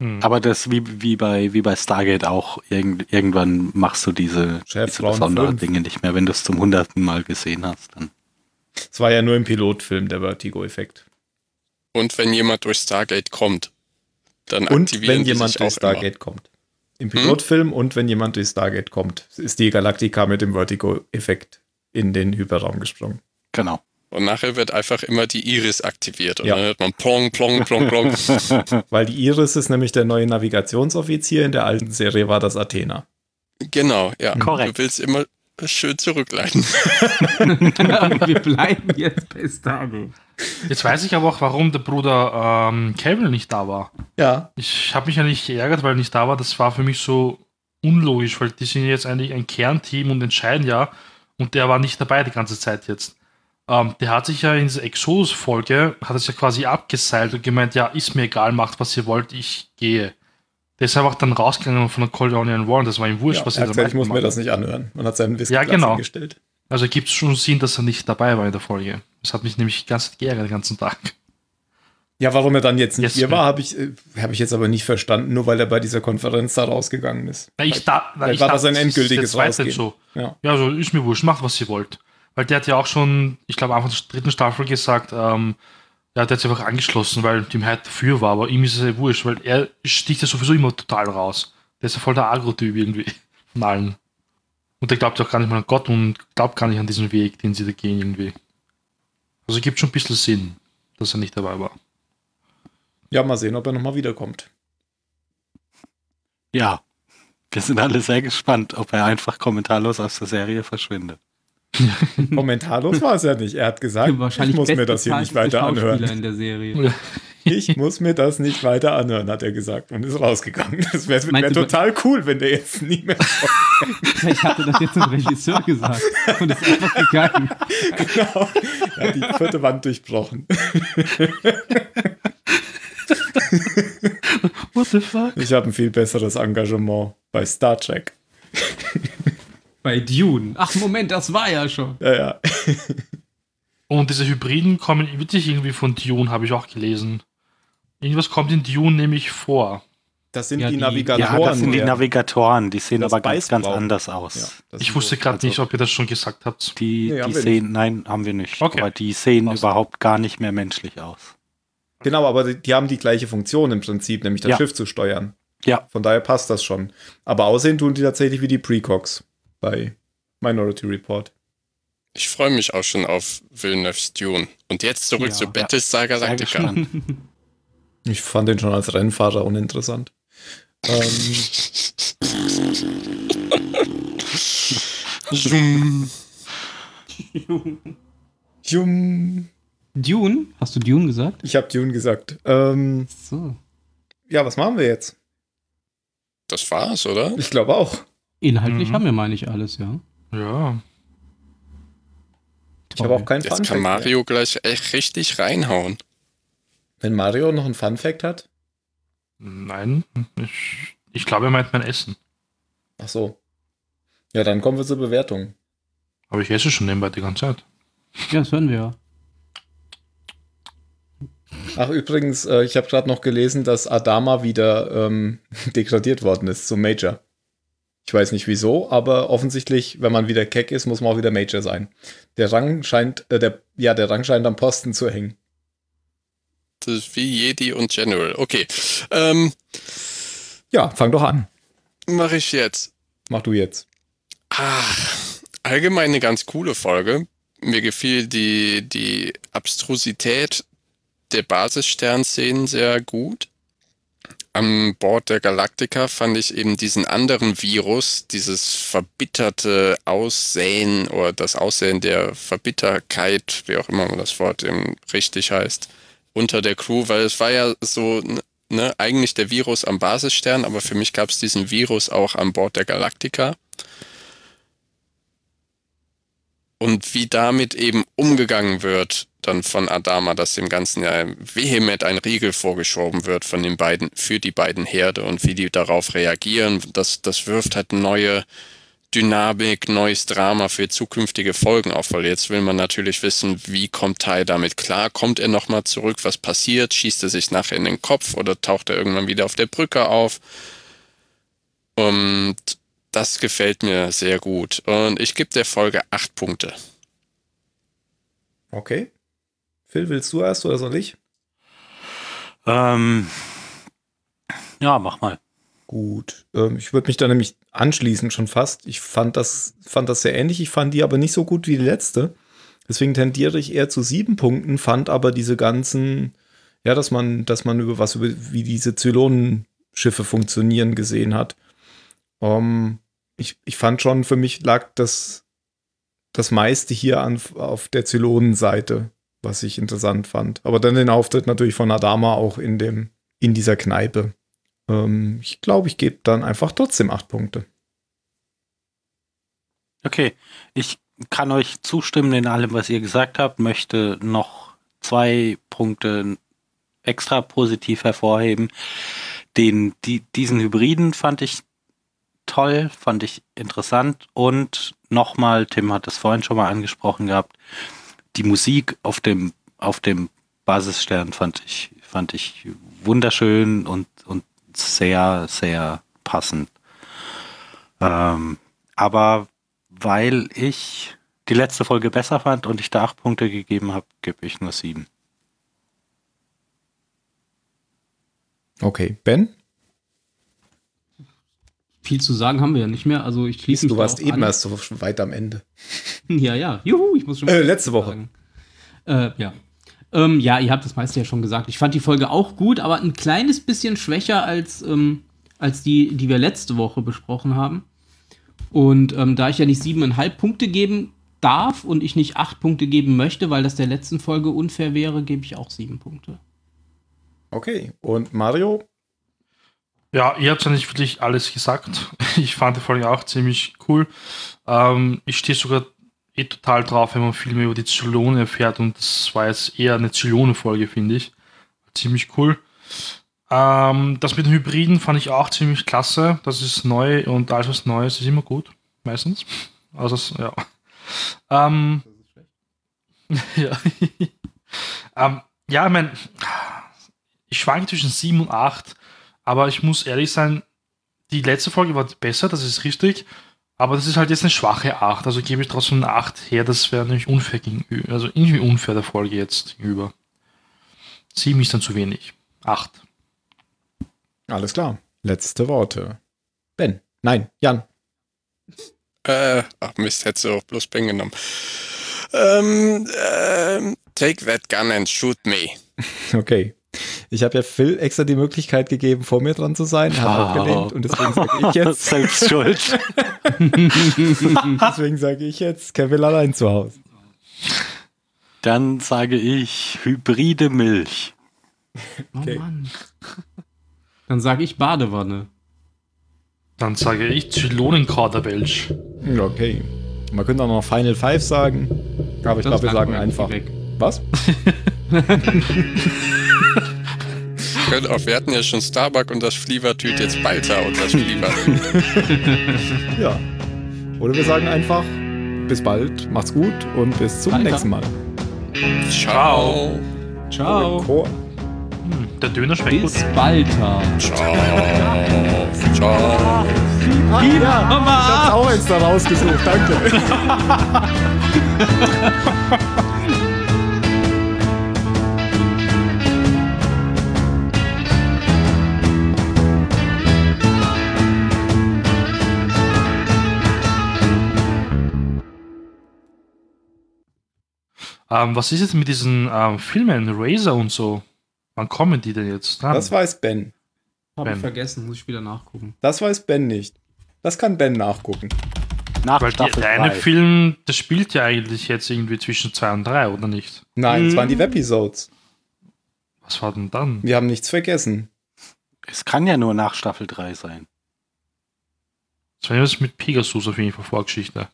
Hm. Aber das wie, wie, bei, wie bei Stargate auch, irgend, irgendwann machst du diese, Chef, diese besonderen. Dinge nicht mehr. Wenn du es zum hunderten Mal gesehen hast, dann. Es war ja nur im Pilotfilm der Vertigo-Effekt. Und wenn jemand durch Stargate kommt, dann Und aktivieren wenn jemand sich durch auch immer. Stargate kommt. Im Pilotfilm und wenn jemand durch Stargate kommt, ist die Galaktika mit dem Vertigo-Effekt in den Hyperraum gesprungen. Genau. Und nachher wird einfach immer die Iris aktiviert. Und Ja. dann hört man plong, plong, plong, plong. Weil die Iris ist nämlich der neue Navigationsoffizier. In der alten Serie war das Athena. genau, ja. Korrekt. Du willst immer schön zurückleiten. Wir bleiben jetzt bei Stargate. Jetzt weiß ich aber auch, warum der Bruder ähm, Cable nicht da war. Ja, Ich habe mich ja nicht geärgert, weil er nicht da war. Das war für mich so unlogisch, weil die sind ja jetzt eigentlich ein Kernteam und entscheiden ja. Und der war nicht dabei die ganze Zeit jetzt. Ähm, der hat sich ja in dieser Exodus-Folge, hat es ja quasi abgeseilt und gemeint, ja, ist mir egal, macht was ihr wollt, ich gehe. Der ist einfach dann rausgegangen von der Colonial War und das war ihm wurscht, ja was er er gesagt, ich muss mir das nicht anhören. Man hat seinen Whisky Ja, genau. hingestellt. Also gibt es schon Sinn, dass er nicht dabei war in der Folge. Das hat mich nämlich ganz geärgert den ganzen Tag. Ja, warum er dann jetzt nicht Yes, hier war, habe ich, äh, hab ich jetzt aber nicht verstanden, nur weil er bei dieser Konferenz da rausgegangen ist. Na, ich da, na, ich war dachte, das ein endgültiges jetzt Rausgehen. so. Ja. Ja, also ist mir wurscht, macht was ihr wollt. Weil der hat ja auch schon, ich glaube, Anfang der dritten Staffel gesagt, ähm, ja, der hat sich einfach angeschlossen, weil ihm halt dafür war, aber ihm ist es ja wurscht, weil er sticht ja sowieso immer total raus. Der ist ja voll der Agro-Typ irgendwie von allen. Und der glaubt ja auch gar nicht mal an Gott und glaubt gar nicht an diesen Weg, den sie da gehen irgendwie. Also gibt schon ein bisschen Sinn, dass er nicht dabei war. ja, mal sehen, ob er nochmal wiederkommt. Ja. Wir sind alle sehr gespannt, ob er einfach kommentarlos aus der Serie verschwindet. Kommentarlos war es ja nicht. Er hat gesagt, ich muss mir das hier nicht weiter anhören. in der Serie. Ich muss mir das nicht weiter anhören, hat er gesagt und ist rausgegangen. Das wäre wär total cool, wenn der jetzt nie mehr Vielleicht hatte das jetzt ein Regisseur gesagt und ist einfach gegangen. genau. Er hat die vierte Wand durchbrochen. What the fuck? Ich habe ein viel besseres Engagement bei Star Trek. Bei Dune. Ach, Moment, das war ja schon. Ja, ja. Und diese Hybriden kommen wirklich irgendwie von Dune, habe ich auch gelesen. Irgendwas kommt in Dune nämlich vor. Das sind Ja, die die- Navigatoren. Ja, das sind die Navigatoren, die sehen Das aber ganz, ganz anders aus. Ja, Ich wusste gerade also- nicht, ob ihr das schon gesagt habt. Die, Nee, die sehen, nein, haben wir nicht. Okay. Aber die sehen Passt. überhaupt gar nicht mehr menschlich aus. Genau, aber die, die haben die gleiche Funktion im Prinzip, nämlich das Ja. Schiff zu steuern. Ja. Von daher passt das schon. Aber aussehen tun die tatsächlich wie die Precox bei Minority Report. Ich freue mich auch schon auf Villeneuve's Dune. Und jetzt zurück Ja, zu ja. Battlestar Galactica. gespannt. Ich fand den schon als Rennfahrer uninteressant. Ähm. Jum. Dune? Hast du Dune gesagt? Ich habe Dune gesagt. Ähm, So. ja, was machen wir jetzt? Das war's, oder? Ich glaube auch. Inhaltlich Mhm. haben wir, meine ich, alles, ja. Ja. Ich habe auch keinen Jetzt Fun kann Mario gleich echt richtig reinhauen. Wenn Mario noch einen Fun Fact hat. Nein, ich, ich glaube, er meint mein Essen. Ach so. Ja, dann kommen wir zur Bewertung. Aber ich esse schon nebenbei die ganze Zeit. Ja, das hören wir ja. Ach, übrigens, äh, ich habe gerade noch gelesen, dass Adama wieder ähm, degradiert worden ist zum Major. Ich weiß nicht wieso, aber offensichtlich, wenn man wieder keck ist, muss man auch wieder Major sein. Der Rang scheint, äh, der, ja, der Rang scheint am Posten zu hängen. Das ist wie Jedi und General. Okay. Ähm, Ja, fang doch an. mache ich jetzt. Mach du jetzt. Ah, allgemein eine ganz coole Folge. Mir gefiel die, die Abstrusität der Basissternszenen sehr gut. An Bord der Galactica fand ich eben diesen anderen Virus, dieses verbitterte Aussehen oder das Aussehen der Verbitterkeit, wie auch immer man das Wort eben richtig heißt, unter der Crew, weil es war ja so, ne, eigentlich der Virus am Basisstern, aber für mich gab es diesen Virus auch an Bord der Galactica. Und wie damit eben umgegangen wird, dann von Adama, dass dem Ganzen ja vehement ein Riegel vorgeschoben wird von den beiden, für die beiden Herde und wie die darauf reagieren, das, das wirft halt neue Dynamik, neues Drama für zukünftige Folgen auf, weil jetzt will man natürlich wissen, wie kommt Tai damit klar? Kommt er nochmal zurück? Was passiert? Schießt er sich nachher in den Kopf oder taucht er irgendwann wieder auf der Brücke auf? Und das gefällt mir sehr gut. Und ich gebe der Folge acht Punkte. Okay. Phil, willst du erst oder soll ich? ähm, ja, mach mal. Gut. Ähm, ich würde mich da nämlich anschließen schon fast. Ich fand das, fand das sehr ähnlich. Ich fand die aber nicht so gut wie die letzte. Deswegen tendiere ich eher zu sieben Punkten, fand aber diese ganzen, ja, dass man, dass man über was über wie diese Zylonenschiffe funktionieren gesehen hat. Ähm, ich, ich fand schon, für mich lag das, das meiste hier an, auf der Zylonenseite, was ich interessant fand. Aber dann den Auftritt natürlich von Adama auch in dem, in dieser Kneipe. Ähm, ich glaube, ich gebe dann einfach trotzdem acht Punkte. Okay, ich kann euch zustimmen in allem, was ihr gesagt habt, möchte noch zwei Punkte extra positiv hervorheben. Den, die, diesen Hybriden fand ich toll, fand ich interessant und nochmal, Tim hat es vorhin schon mal angesprochen gehabt, die Musik auf dem, auf dem Basisstern fand ich, fand ich wunderschön und, und sehr, sehr passend. Ähm, aber weil ich die letzte Folge besser fand und ich da acht Punkte gegeben habe, gebe ich nur sieben. Okay, Ben? Viel zu sagen haben wir ja nicht mehr. Also ich schließe Du warst eben an. erst so weit am Ende. Ja, ja. Juhu, ich muss schon Äh, letzte Woche. Äh, ja. Ähm, ja, ihr habt das meiste ja schon gesagt. Ich fand die Folge auch gut, aber ein kleines bisschen schwächer als, ähm, als die, die wir letzte Woche besprochen haben. Und ähm, da ich ja nicht siebeneinhalb Punkte geben darf und ich nicht acht Punkte geben möchte, weil das der letzten Folge unfair wäre, gebe ich auch sieben Punkte. Okay, und Mario? Ja, ihr habt ja nicht wirklich alles gesagt. Ich fand die Folge auch ziemlich cool. Ähm, ich stehe sogar eh total drauf, wenn man viel mehr über die Zylone erfährt und das war jetzt eher eine Zylone-Folge, finde ich. Ziemlich cool. Ähm, das mit den Hybriden fand ich auch ziemlich klasse. Das ist neu und alles was Neues ist immer gut. Meistens. Also, ja. Ähm, ja. ähm, ja, ich meine, ich schwanke zwischen 7 und 8, aber ich muss ehrlich sein, die letzte Folge war besser, das ist richtig, aber das ist halt jetzt eine schwache 8, also gebe ich trotzdem eine 8 her, das wäre nämlich unfair gegenüber, also irgendwie unfair der Folge jetzt gegenüber. 7 ist dann zu wenig. 8. Alles klar. Letzte Worte. Ben. Nein, Jan. Äh, ach Mist, hättest du auch bloß Ben genommen. Ähm, ähm, take that gun and shoot me. Okay. Ich habe ja Phil extra die Möglichkeit gegeben, vor mir dran zu sein. Er hat Wow. abgelehnt und deswegen sage ich jetzt, Selbst schuld. deswegen sage ich jetzt Kevin allein zu Hause. Dann sage ich hybride Milch. Oh Okay. Mann. Dann sage ich Badewanne. Dann sage ich Zylonenkauderwelsch. Okay. Man könnte auch noch Final Five sagen, aber ich glaube, wir sagen einfach. weg. Was? Können auch, wir hatten ja schon Starbuck und das Flievertüt, jetzt Balta und das Fliever. Ja. Oder wir sagen einfach, bis bald, macht's gut und bis zum Weiter. nächsten Mal. Ciao. Ciao. Chor. Hm, der Döner schmeckt gut. Bis bald. Ciao. Ciao. Ich hab's auch extra rausgesucht, danke. Ähm, was ist jetzt mit diesen ähm, Filmen, Razor und so? Wann kommen die denn jetzt? dran? Das weiß Ben. Habe ich Ben. vergessen, muss ich wieder nachgucken. Das weiß Ben nicht. Das kann Ben nachgucken. Nach Weil die, Staffel der eine 3. Film, das spielt ja eigentlich jetzt irgendwie zwischen zwei und drei, oder nicht? Nein, es Mhm. waren die Webisodes. Was war denn dann? Wir haben nichts vergessen. Es kann ja nur nach Staffel 3 sein. Das war ja was mit Pegasus auf jeden Fall Vorgeschichte.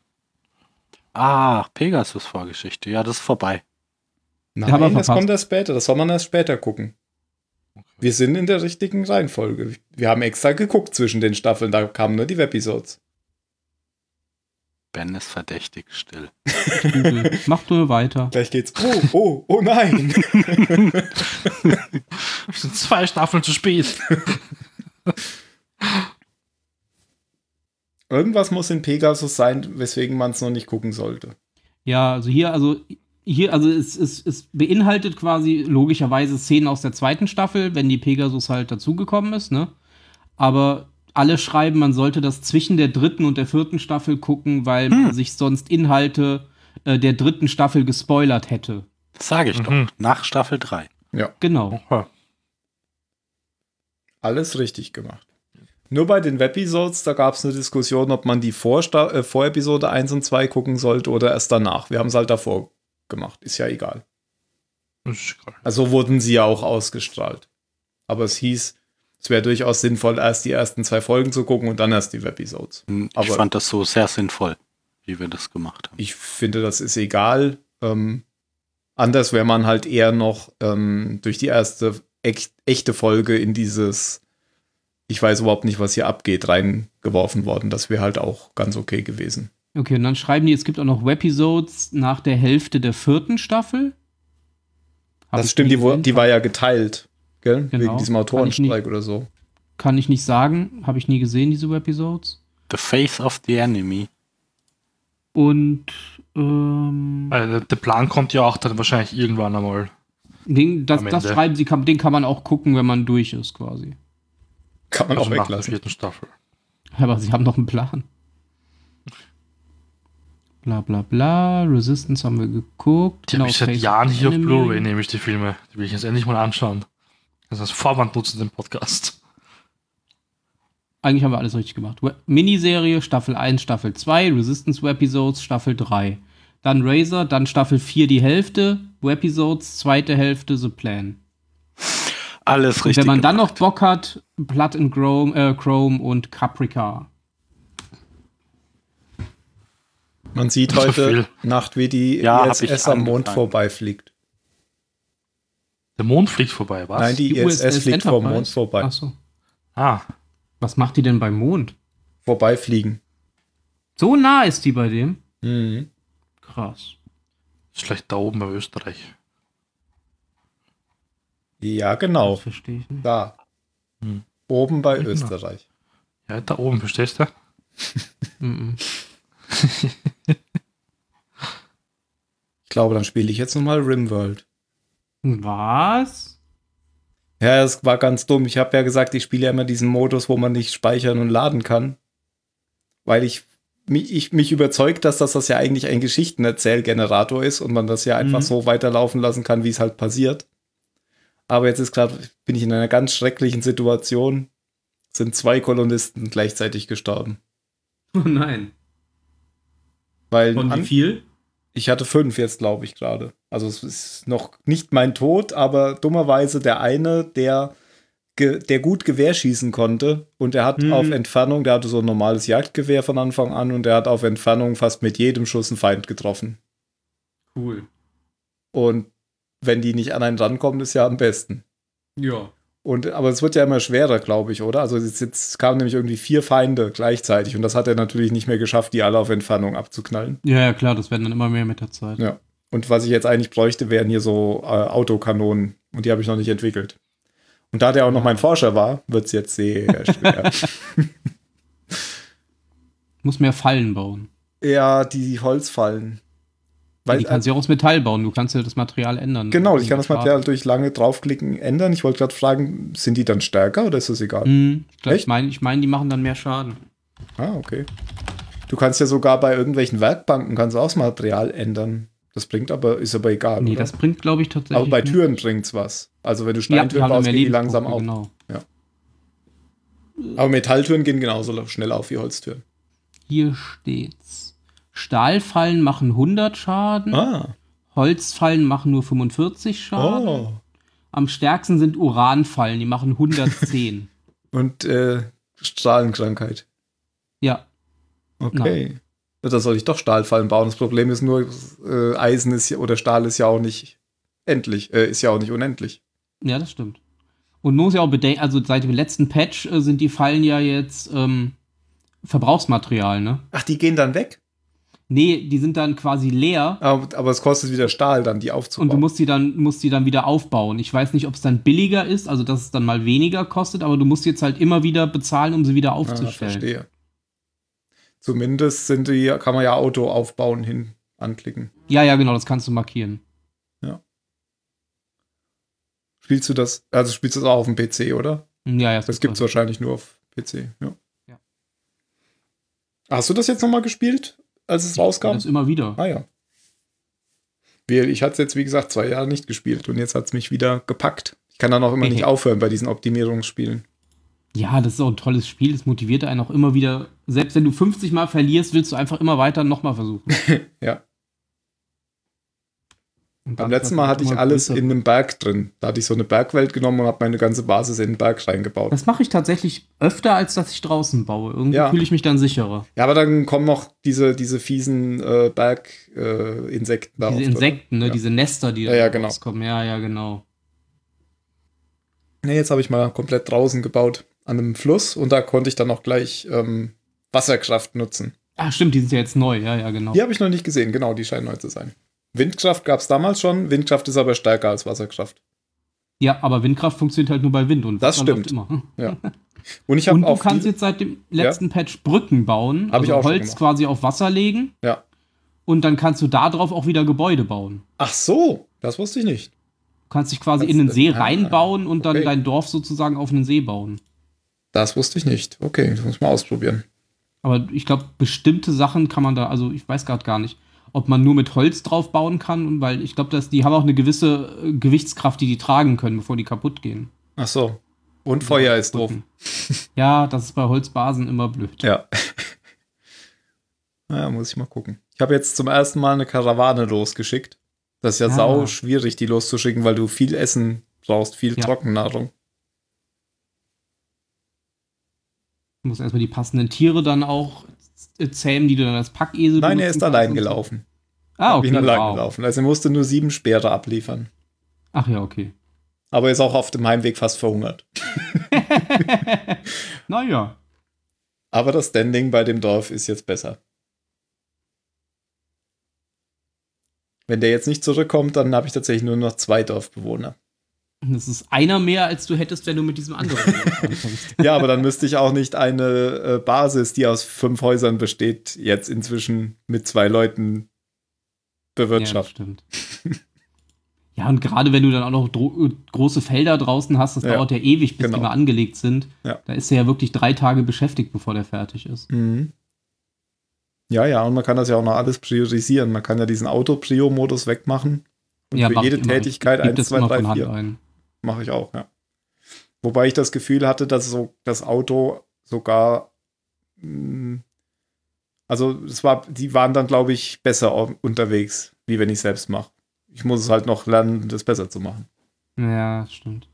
Ah, Pegasus-Vorgeschichte. Ja, das ist vorbei. Nein, wir das verpasst. kommt erst später. Das soll man erst später gucken. Wir sind in der richtigen Reihenfolge. Wir haben extra geguckt zwischen den Staffeln. Da kamen nur die Webisodes. Ben ist verdächtig still. Mach nur weiter. Gleich geht's. Oh, oh, oh nein. Wir sind zwei Staffeln zu spät. Irgendwas muss in Pegasus sein, weswegen man es noch nicht gucken sollte. Ja, also hier, also hier, also es, es, es beinhaltet quasi logischerweise Szenen aus der zweiten Staffel, wenn die Pegasus halt dazugekommen ist, ne? Aber alle schreiben, man sollte das zwischen der dritten und der vierten Staffel gucken, weil man sich sonst Inhalte äh, der dritten Staffel gespoilert hätte. Das sage ich Mhm. doch. Nach Staffel 3. Genau. Oha. Alles richtig gemacht. Nur bei den Webisodes, da gab es eine Diskussion, ob man die vor, äh, vor Episode 1 und 2 gucken sollte oder erst danach. Wir haben es halt davor gemacht. Ist ja egal. Ist egal. Also wurden sie ja auch ausgestrahlt. Aber es hieß, es wäre durchaus sinnvoll, erst die ersten zwei Folgen zu gucken und dann erst die Webisodes. Hm, Ich Aber- fand das so sehr sinnvoll, wie wir das gemacht haben. Ich finde, das ist egal. Ähm, anders wäre man halt eher noch ähm, durch die erste echt, echte Folge in dieses, ich weiß überhaupt nicht, was hier abgeht, reingeworfen worden. Das wäre halt auch ganz okay gewesen. Okay, und dann schreiben die, es gibt auch noch Webisodes nach der Hälfte der vierten Staffel. Hab das stimmt, die, wo- die war ja geteilt, gell? Genau. Wegen diesem Kann ich Autorenstreik oder so. Kann ich nicht sagen, habe ich nie gesehen, diese Webisodes. The Face of the Enemy. Und ähm, Weil der Plan kommt ja auch dann wahrscheinlich irgendwann einmal. den, das, das schreiben sie, kann, den kann man auch gucken, wenn man durch ist, quasi. Kann man Also auch nach der weglassen. vierten Staffel. Aber sie haben noch einen Plan. Bla bla bla. Resistance haben wir geguckt. Die habe Genau, ich seit Jahren hier auf Enemy. Blu-ray, nämlich die Filme. Die will ich jetzt endlich mal anschauen. Also als Vorwand nutzen den Podcast. Eigentlich haben wir alles richtig gemacht. We- Miniserie, Staffel 1, Staffel 2, Resistance Webisodes, Staffel 3. Dann Razor, dann Staffel 4 die Hälfte, Webisodes, zweite Hälfte The Plan. Alles Und richtig. wenn man dann noch gemacht. Bock hat, Blood and Chrome, äh, Chrome und Caprica. Man sieht So heute viel. Nacht, wie die Ja, ISS am Mond vorbeifliegt. Der Mond fliegt vorbei, was? Nein, die, ISS fliegt vom Mond vorbei. Achso. Ah, Was macht die denn beim Mond? Vorbeifliegen. So nah ist die bei dem? Mhm. Krass. ist vielleicht da oben bei Österreich. Ja, genau. Das verstehe ich nicht. Da. Hm. Oben bei genau. Österreich. Ja, da oben, verstehst du? Mhm. Ich glaube, dann spiele ich jetzt nochmal Rimworld. Was? Ja, es war ganz dumm. Ich habe ja gesagt, ich spiele ja immer diesen Modus, wo man nicht speichern und laden kann. Weil ich mich, ich, mich überzeugt, dass das, das ja eigentlich ein Geschichtenerzählgenerator ist und man das ja einfach Mhm. so weiterlaufen lassen kann, wie es halt passiert. Aber jetzt ist gerade, bin ich in einer ganz schrecklichen Situation. Sind zwei Kolonisten gleichzeitig gestorben. Oh nein. Weil Von wie an, viel? ich hatte fünf jetzt, glaube ich, gerade. Also es ist noch nicht mein Tod, aber dummerweise der eine, der, der gut Gewehr schießen konnte und er hat Mhm. auf Entfernung, der hatte so ein normales Jagdgewehr von Anfang an und der hat auf Entfernung fast mit jedem Schuss einen Feind getroffen. Cool. Und wenn die nicht an einen rankommen, ist ja am besten. Ja. Und, aber es wird ja immer schwerer, glaube ich, oder? Also jetzt, jetzt kamen nämlich irgendwie vier Feinde gleichzeitig und das hat er natürlich nicht mehr geschafft, die alle auf Entfernung abzuknallen. Ja, ja, klar, das werden dann immer mehr mit der Zeit. Ja. Und was ich jetzt eigentlich bräuchte, wären hier so äh, Autokanonen und die habe ich noch nicht entwickelt. Und da der auch noch mein Forscher war, wird es jetzt sehr schwer. Muss mehr Fallen bauen. ja, die Holzfallen. Weil, die kannst du ja auch aus Metall bauen. Du kannst ja das Material ändern. genau, ich kann das Material. Material durch lange draufklicken ändern. Ich wollte gerade fragen, sind die dann stärker oder ist das egal? Hm, ich glaub, ich meine, ich mein, die machen dann mehr Schaden. Ah, okay. Du kannst ja sogar bei irgendwelchen Werkbanken kannst auch das Material ändern. Das bringt aber, ist aber egal. Nee, oder? das bringt, glaube ich, tatsächlich. aber bei. Türen bringt's was. Also wenn du ja, Steintüren dann baust, gehen die langsam auf. Genau. Aber Metalltüren gehen genauso schnell auf wie Holztüren. Hier steht's. Stahlfallen machen 100 Schaden. Ah. Holzfallen machen nur 45 Schaden. Oh. Am stärksten sind Uranfallen, die machen 110. Und äh, Strahlenkrankheit. ja, Okay. Da soll ich doch Stahlfallen bauen. Das Problem ist nur, äh, Eisen ist ja, oder Stahl ist ja auch nicht endlich, äh, ist ja auch nicht unendlich. ja, das stimmt. Und man muss ja auch bedenken, also seit dem letzten Patch äh, sind die Fallen ja jetzt ähm, Verbrauchsmaterial, ne? Ach, die gehen dann weg? Nee, die sind dann quasi leer Aber, aber es kostet wieder Stahl, dann die aufzubauen. und du musst die dann musst die dann wieder aufbauen. Ich weiß nicht, ob es dann billiger ist, also dass es dann mal weniger kostet, aber du musst jetzt halt immer wieder bezahlen, um sie wieder ah, aufzustellen. verstehe. Zumindest sind die, kann man ja Auto aufbauen hin anklicken. ja, ja, genau, das kannst du markieren. Spielst du das, also spielst du das auch auf dem PC, oder? Ja, ja, Das gibt es wahrscheinlich nur auf PC, ja. Ja. Hast du das jetzt nochmal gespielt, als es rauskam? Das immer wieder. Ah ja. Ich hatte es jetzt, wie gesagt, zwei Jahre nicht gespielt und jetzt hat es mich wieder gepackt. Ich kann dann auch immer nicht aufhören bei diesen Optimierungsspielen. Ja, das ist auch ein tolles Spiel. Das motiviert einen auch immer wieder. Selbst wenn du 50 Mal verlierst, willst du einfach immer weiter nochmal versuchen. Ja. Beim letzten Mal hatte ich alles größer in einem Berg drin. Da hatte ich so eine Bergwelt genommen und habe meine ganze Basis in den Berg reingebaut. Das mache ich tatsächlich öfter, als dass ich draußen baue. Irgendwie Ja. fühle ich mich dann sicherer. Ja, aber dann kommen noch diese, diese fiesen äh, Berginsekten äh, Insekten da Diese? Insekten, ne? Ja. diese Nester, die Ja, ja, da genau. rauskommen. Ja, ja, genau. Nee, jetzt habe ich mal komplett draußen gebaut an einem Fluss und da konnte ich dann auch gleich ähm, Wasserkraft nutzen. Ah, stimmt, die sind ja jetzt neu. Ja, ja, genau. Die habe ich noch nicht gesehen, genau, die scheinen neu zu sein. Windkraft gab es damals schon, Windkraft ist aber stärker als Wasserkraft. Ja, aber Windkraft funktioniert halt nur bei Wind und Das Wasser stimmt. immer. Ja. Und ich Und du kannst jetzt seit dem letzten Patch Brücken bauen, Hab ich also Holz quasi auf Wasser legen Ja. und dann kannst du da drauf auch wieder Gebäude bauen. Ach so, das wusste ich nicht. Du kannst dich quasi Kannst in den See ah, reinbauen und dann okay. dein Dorf sozusagen auf einen See bauen. Das wusste ich nicht. Okay, das muss ich mal ausprobieren. Aber ich glaube, bestimmte Sachen kann man da, also ich weiß gerade gar nicht, ob man nur mit Holz drauf bauen kann, weil ich glaube, dass die haben auch eine gewisse äh, Gewichtskraft, die die tragen können, bevor die kaputt gehen. Ach so. Und Feuer ist doof. Ja, das ist bei Holzbasen immer blöd. Ja. naja, muss ich mal gucken. Ich habe jetzt zum ersten Mal eine Karawane losgeschickt. Das ist ja Ah. sau schwierig, die loszuschicken, weil du viel Essen brauchst, viel Ja. Trockennahrung. Du musst erstmal die passenden Tiere dann auch zähmen, die du dann als Packesel Nein, er ist allein gelaufen. Ah, Ich bin okay. allein Wow. gelaufen. Also er musste nur sieben Speere abliefern. Ach ja, okay. Aber er ist auch auf dem Heimweg fast verhungert. naja. Aber das Standing bei dem Dorf ist jetzt besser. Wenn der jetzt nicht zurückkommt, dann habe ich tatsächlich nur noch zwei Dorfbewohner. Das ist einer mehr, als du hättest, wenn du mit diesem anderen anfängst. Ja, aber dann müsste ich auch nicht eine äh, Basis, die aus fünf Häusern besteht, jetzt inzwischen mit zwei Leuten Ja, bewirtschaften. stimmt. Ja, und gerade wenn du dann auch noch äh, große Felder draußen hast, das Ja, dauert ja ewig, bis genau. die mal angelegt sind. Ja. Da ist er ja wirklich drei Tage beschäftigt, bevor der fertig ist. Mhm. Ja, ja, und man kann das ja auch noch alles priorisieren. Man kann ja diesen Auto-Prio-Modus wegmachen. Und Ja, für jede ich. Tätigkeit Gib 1, das 2, immer 3, von Hand 4. ein. Mache ich auch, ja. Wobei ich das Gefühl hatte, dass so das Auto sogar. mh, Also, es war, die waren dann, glaube ich, besser unterwegs, wie wenn ich selbst mache. Ich muss es halt noch lernen, das besser zu machen. Ja, stimmt.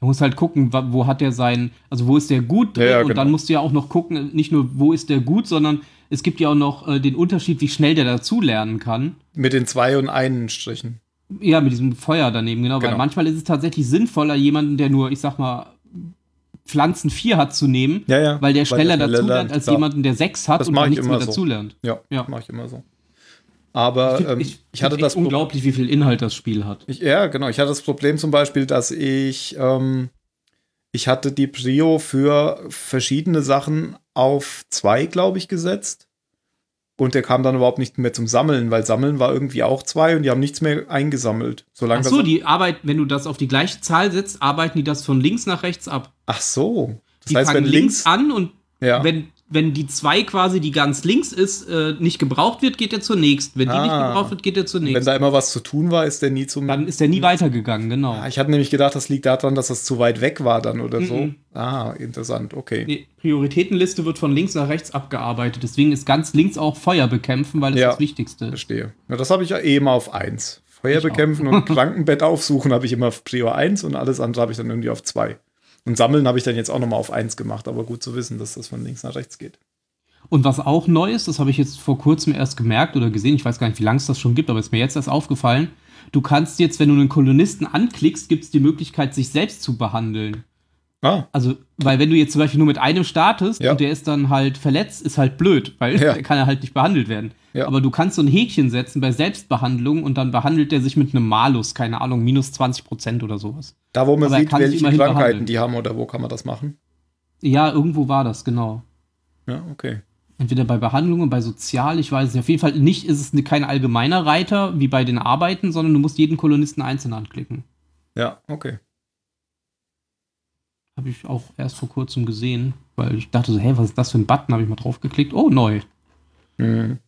Du musst halt gucken, wo hat der sein, also wo ist der gut drin Ja, ja, und genau. dann musst du ja auch noch gucken, nicht nur wo ist der gut, sondern es gibt ja auch noch äh, den Unterschied, wie schnell der dazulernen kann. Mit den zwei und einen Strichen. Ja, mit diesem Feuer daneben, genau, weil Genau. manchmal ist es tatsächlich sinnvoller, jemanden, der nur, ich sag mal, Pflanzen 4 hat, zu nehmen, Ja, ja. weil der schneller dazulernt, lernt, als klar. jemanden, der 6 hat Das und nichts mehr immer so. dazulernt. Ja, Ja. mache ich immer so. Aber Ich, ähm, ich, ich hatte find das unglaublich, wie viel Inhalt das Spiel hat. Ich, ja, genau. Ich hatte das Problem zum Beispiel, dass ich, ähm, ich hatte die Prio für verschiedene Sachen auf zwei, glaube ich, gesetzt. Und der kam dann überhaupt nicht mehr zum Sammeln, weil Sammeln war irgendwie auch zwei und die haben nichts mehr eingesammelt. Solange Ach so, die Arbeit, wenn du das auf die gleiche Zahl setzt, arbeiten die das von links nach rechts ab. Ach so. Das Die heißt, fangen wenn links links. an und ja. wenn, wenn die 2 quasi, die ganz links ist, äh, nicht gebraucht wird, geht er zur nächsten. Wenn die nicht Ah. gebraucht wird, geht er zur wenn nächsten. da immer was zu tun war, ist der nie zum. Dann ist er nie weitergegangen, genau. Ah, ich hatte nämlich gedacht, das liegt daran, dass das zu weit weg war dann oder so. Mhm. Ah, interessant, okay. Die Prioritätenliste wird von links nach rechts abgearbeitet. Deswegen ist ganz links auch Feuer bekämpfen, weil das Ja. das Wichtigste ist. Verstehe. Ja, das habe ich ja eh immer auf 1. Feuer Ich bekämpfen und Krankenbett aufsuchen habe ich immer auf Prio 1 und alles andere habe ich dann irgendwie auf 2. Und sammeln habe ich dann jetzt auch nochmal auf 1 gemacht, aber gut zu wissen, dass das von links nach rechts geht. Und was auch neu ist, das habe ich jetzt vor kurzem erst gemerkt oder gesehen, ich weiß gar nicht, wie lange es das schon gibt, aber ist mir jetzt erst aufgefallen. Du kannst jetzt, wenn du einen Kolonisten anklickst, gibt es die Möglichkeit, sich selbst zu behandeln. Ah, Also, weil wenn du jetzt zum Beispiel nur mit einem startest Ja. und der ist dann halt verletzt, ist halt blöd, weil Ja. der kann ja halt nicht behandelt werden. Ja. Aber du kannst so ein Häkchen setzen bei Selbstbehandlung und dann behandelt der sich mit einem Malus, keine Ahnung, minus 20 Prozent oder sowas. da wo man Aber er sieht, welche Krankheiten behandeln. die haben oder wo kann man das machen. Ja, irgendwo war das, genau. Ja, okay. Entweder bei Behandlungen, bei Sozial, ich weiß nicht. Auf jeden Fall nicht ist es ne- kein allgemeiner Reiter wie bei den Arbeiten, sondern du musst jeden Kolonisten einzeln anklicken. Ja, okay. Habe ich auch erst vor kurzem gesehen, weil ich dachte so, hä, was ist das für ein Button? Habe ich mal draufgeklickt. Oh, neu. Mhm.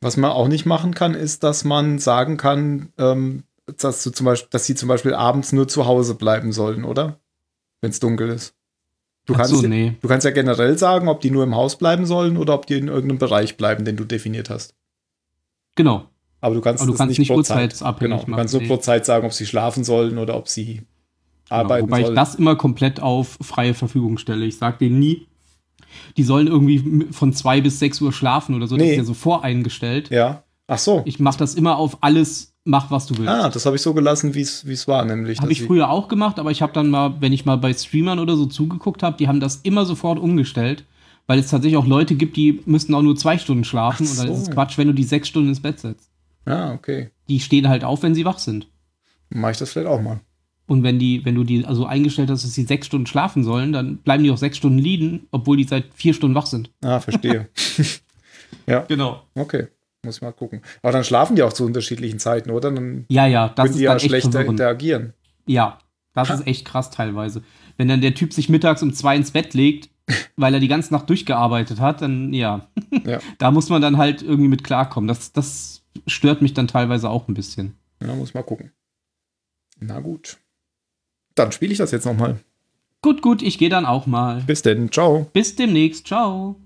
Was man auch nicht machen kann, ist, dass man sagen kann, ähm, dass, du zum Beispiel, dass sie zum Beispiel abends nur zu Hause bleiben sollen, oder? Wenn es dunkel ist. Du kannst, so, ja- nee. du kannst ja generell sagen, ob die nur im Haus bleiben sollen oder ob die in irgendeinem Bereich bleiben, den du definiert hast. Genau. Aber du kannst, Aber du kannst nicht pro Zeit. urteilsabhängig Genau, du kannst nur nee. pro Zeit sagen, ob sie schlafen sollen oder ob sie Genau, arbeiten wobei ich sollen. das immer komplett auf freie Verfügung stelle. Ich sage denen nie, die sollen irgendwie von zwei bis sechs Uhr schlafen oder so. Das Nee. ist ja so voreingestellt. ja. Ach so. Ich mache das immer auf alles, mach was du willst. ah, das habe ich so gelassen, wie es war, nämlich. Habe ich früher auch gemacht, aber ich habe dann mal, wenn ich mal bei Streamern oder so zugeguckt habe, die haben das immer sofort umgestellt, weil es tatsächlich auch Leute gibt, die müssten auch nur zwei Stunden schlafen Ach und dann ist es so. Quatsch, wenn du die sechs Stunden ins Bett setzt. Ah, okay. Die stehen halt auf, wenn sie wach sind. Mache ich das vielleicht auch mal. Und wenn die, wenn du die also eingestellt hast, dass sie sechs Stunden schlafen sollen, dann bleiben die auch sechs Stunden liegen, obwohl die seit vier Stunden wach sind. Ah, verstehe. ja, Genau. okay. Muss ich mal gucken. Aber dann schlafen die auch zu unterschiedlichen Zeiten, oder? Dann Ja, ja, das können ist die dann ja echt schlecht verwirrend. interagieren. Ja, das ist echt krass teilweise. Wenn dann der Typ sich mittags um zwei ins Bett legt, weil er die ganze Nacht durchgearbeitet hat, dann ja. Ja. da muss man dann halt irgendwie mit klarkommen. Das, das stört mich dann teilweise auch ein bisschen. Ja, muss mal gucken. Na gut. Dann spiele ich das jetzt nochmal. Gut, gut, ich gehe dann auch mal. Bis denn. Ciao. Bis demnächst. Ciao.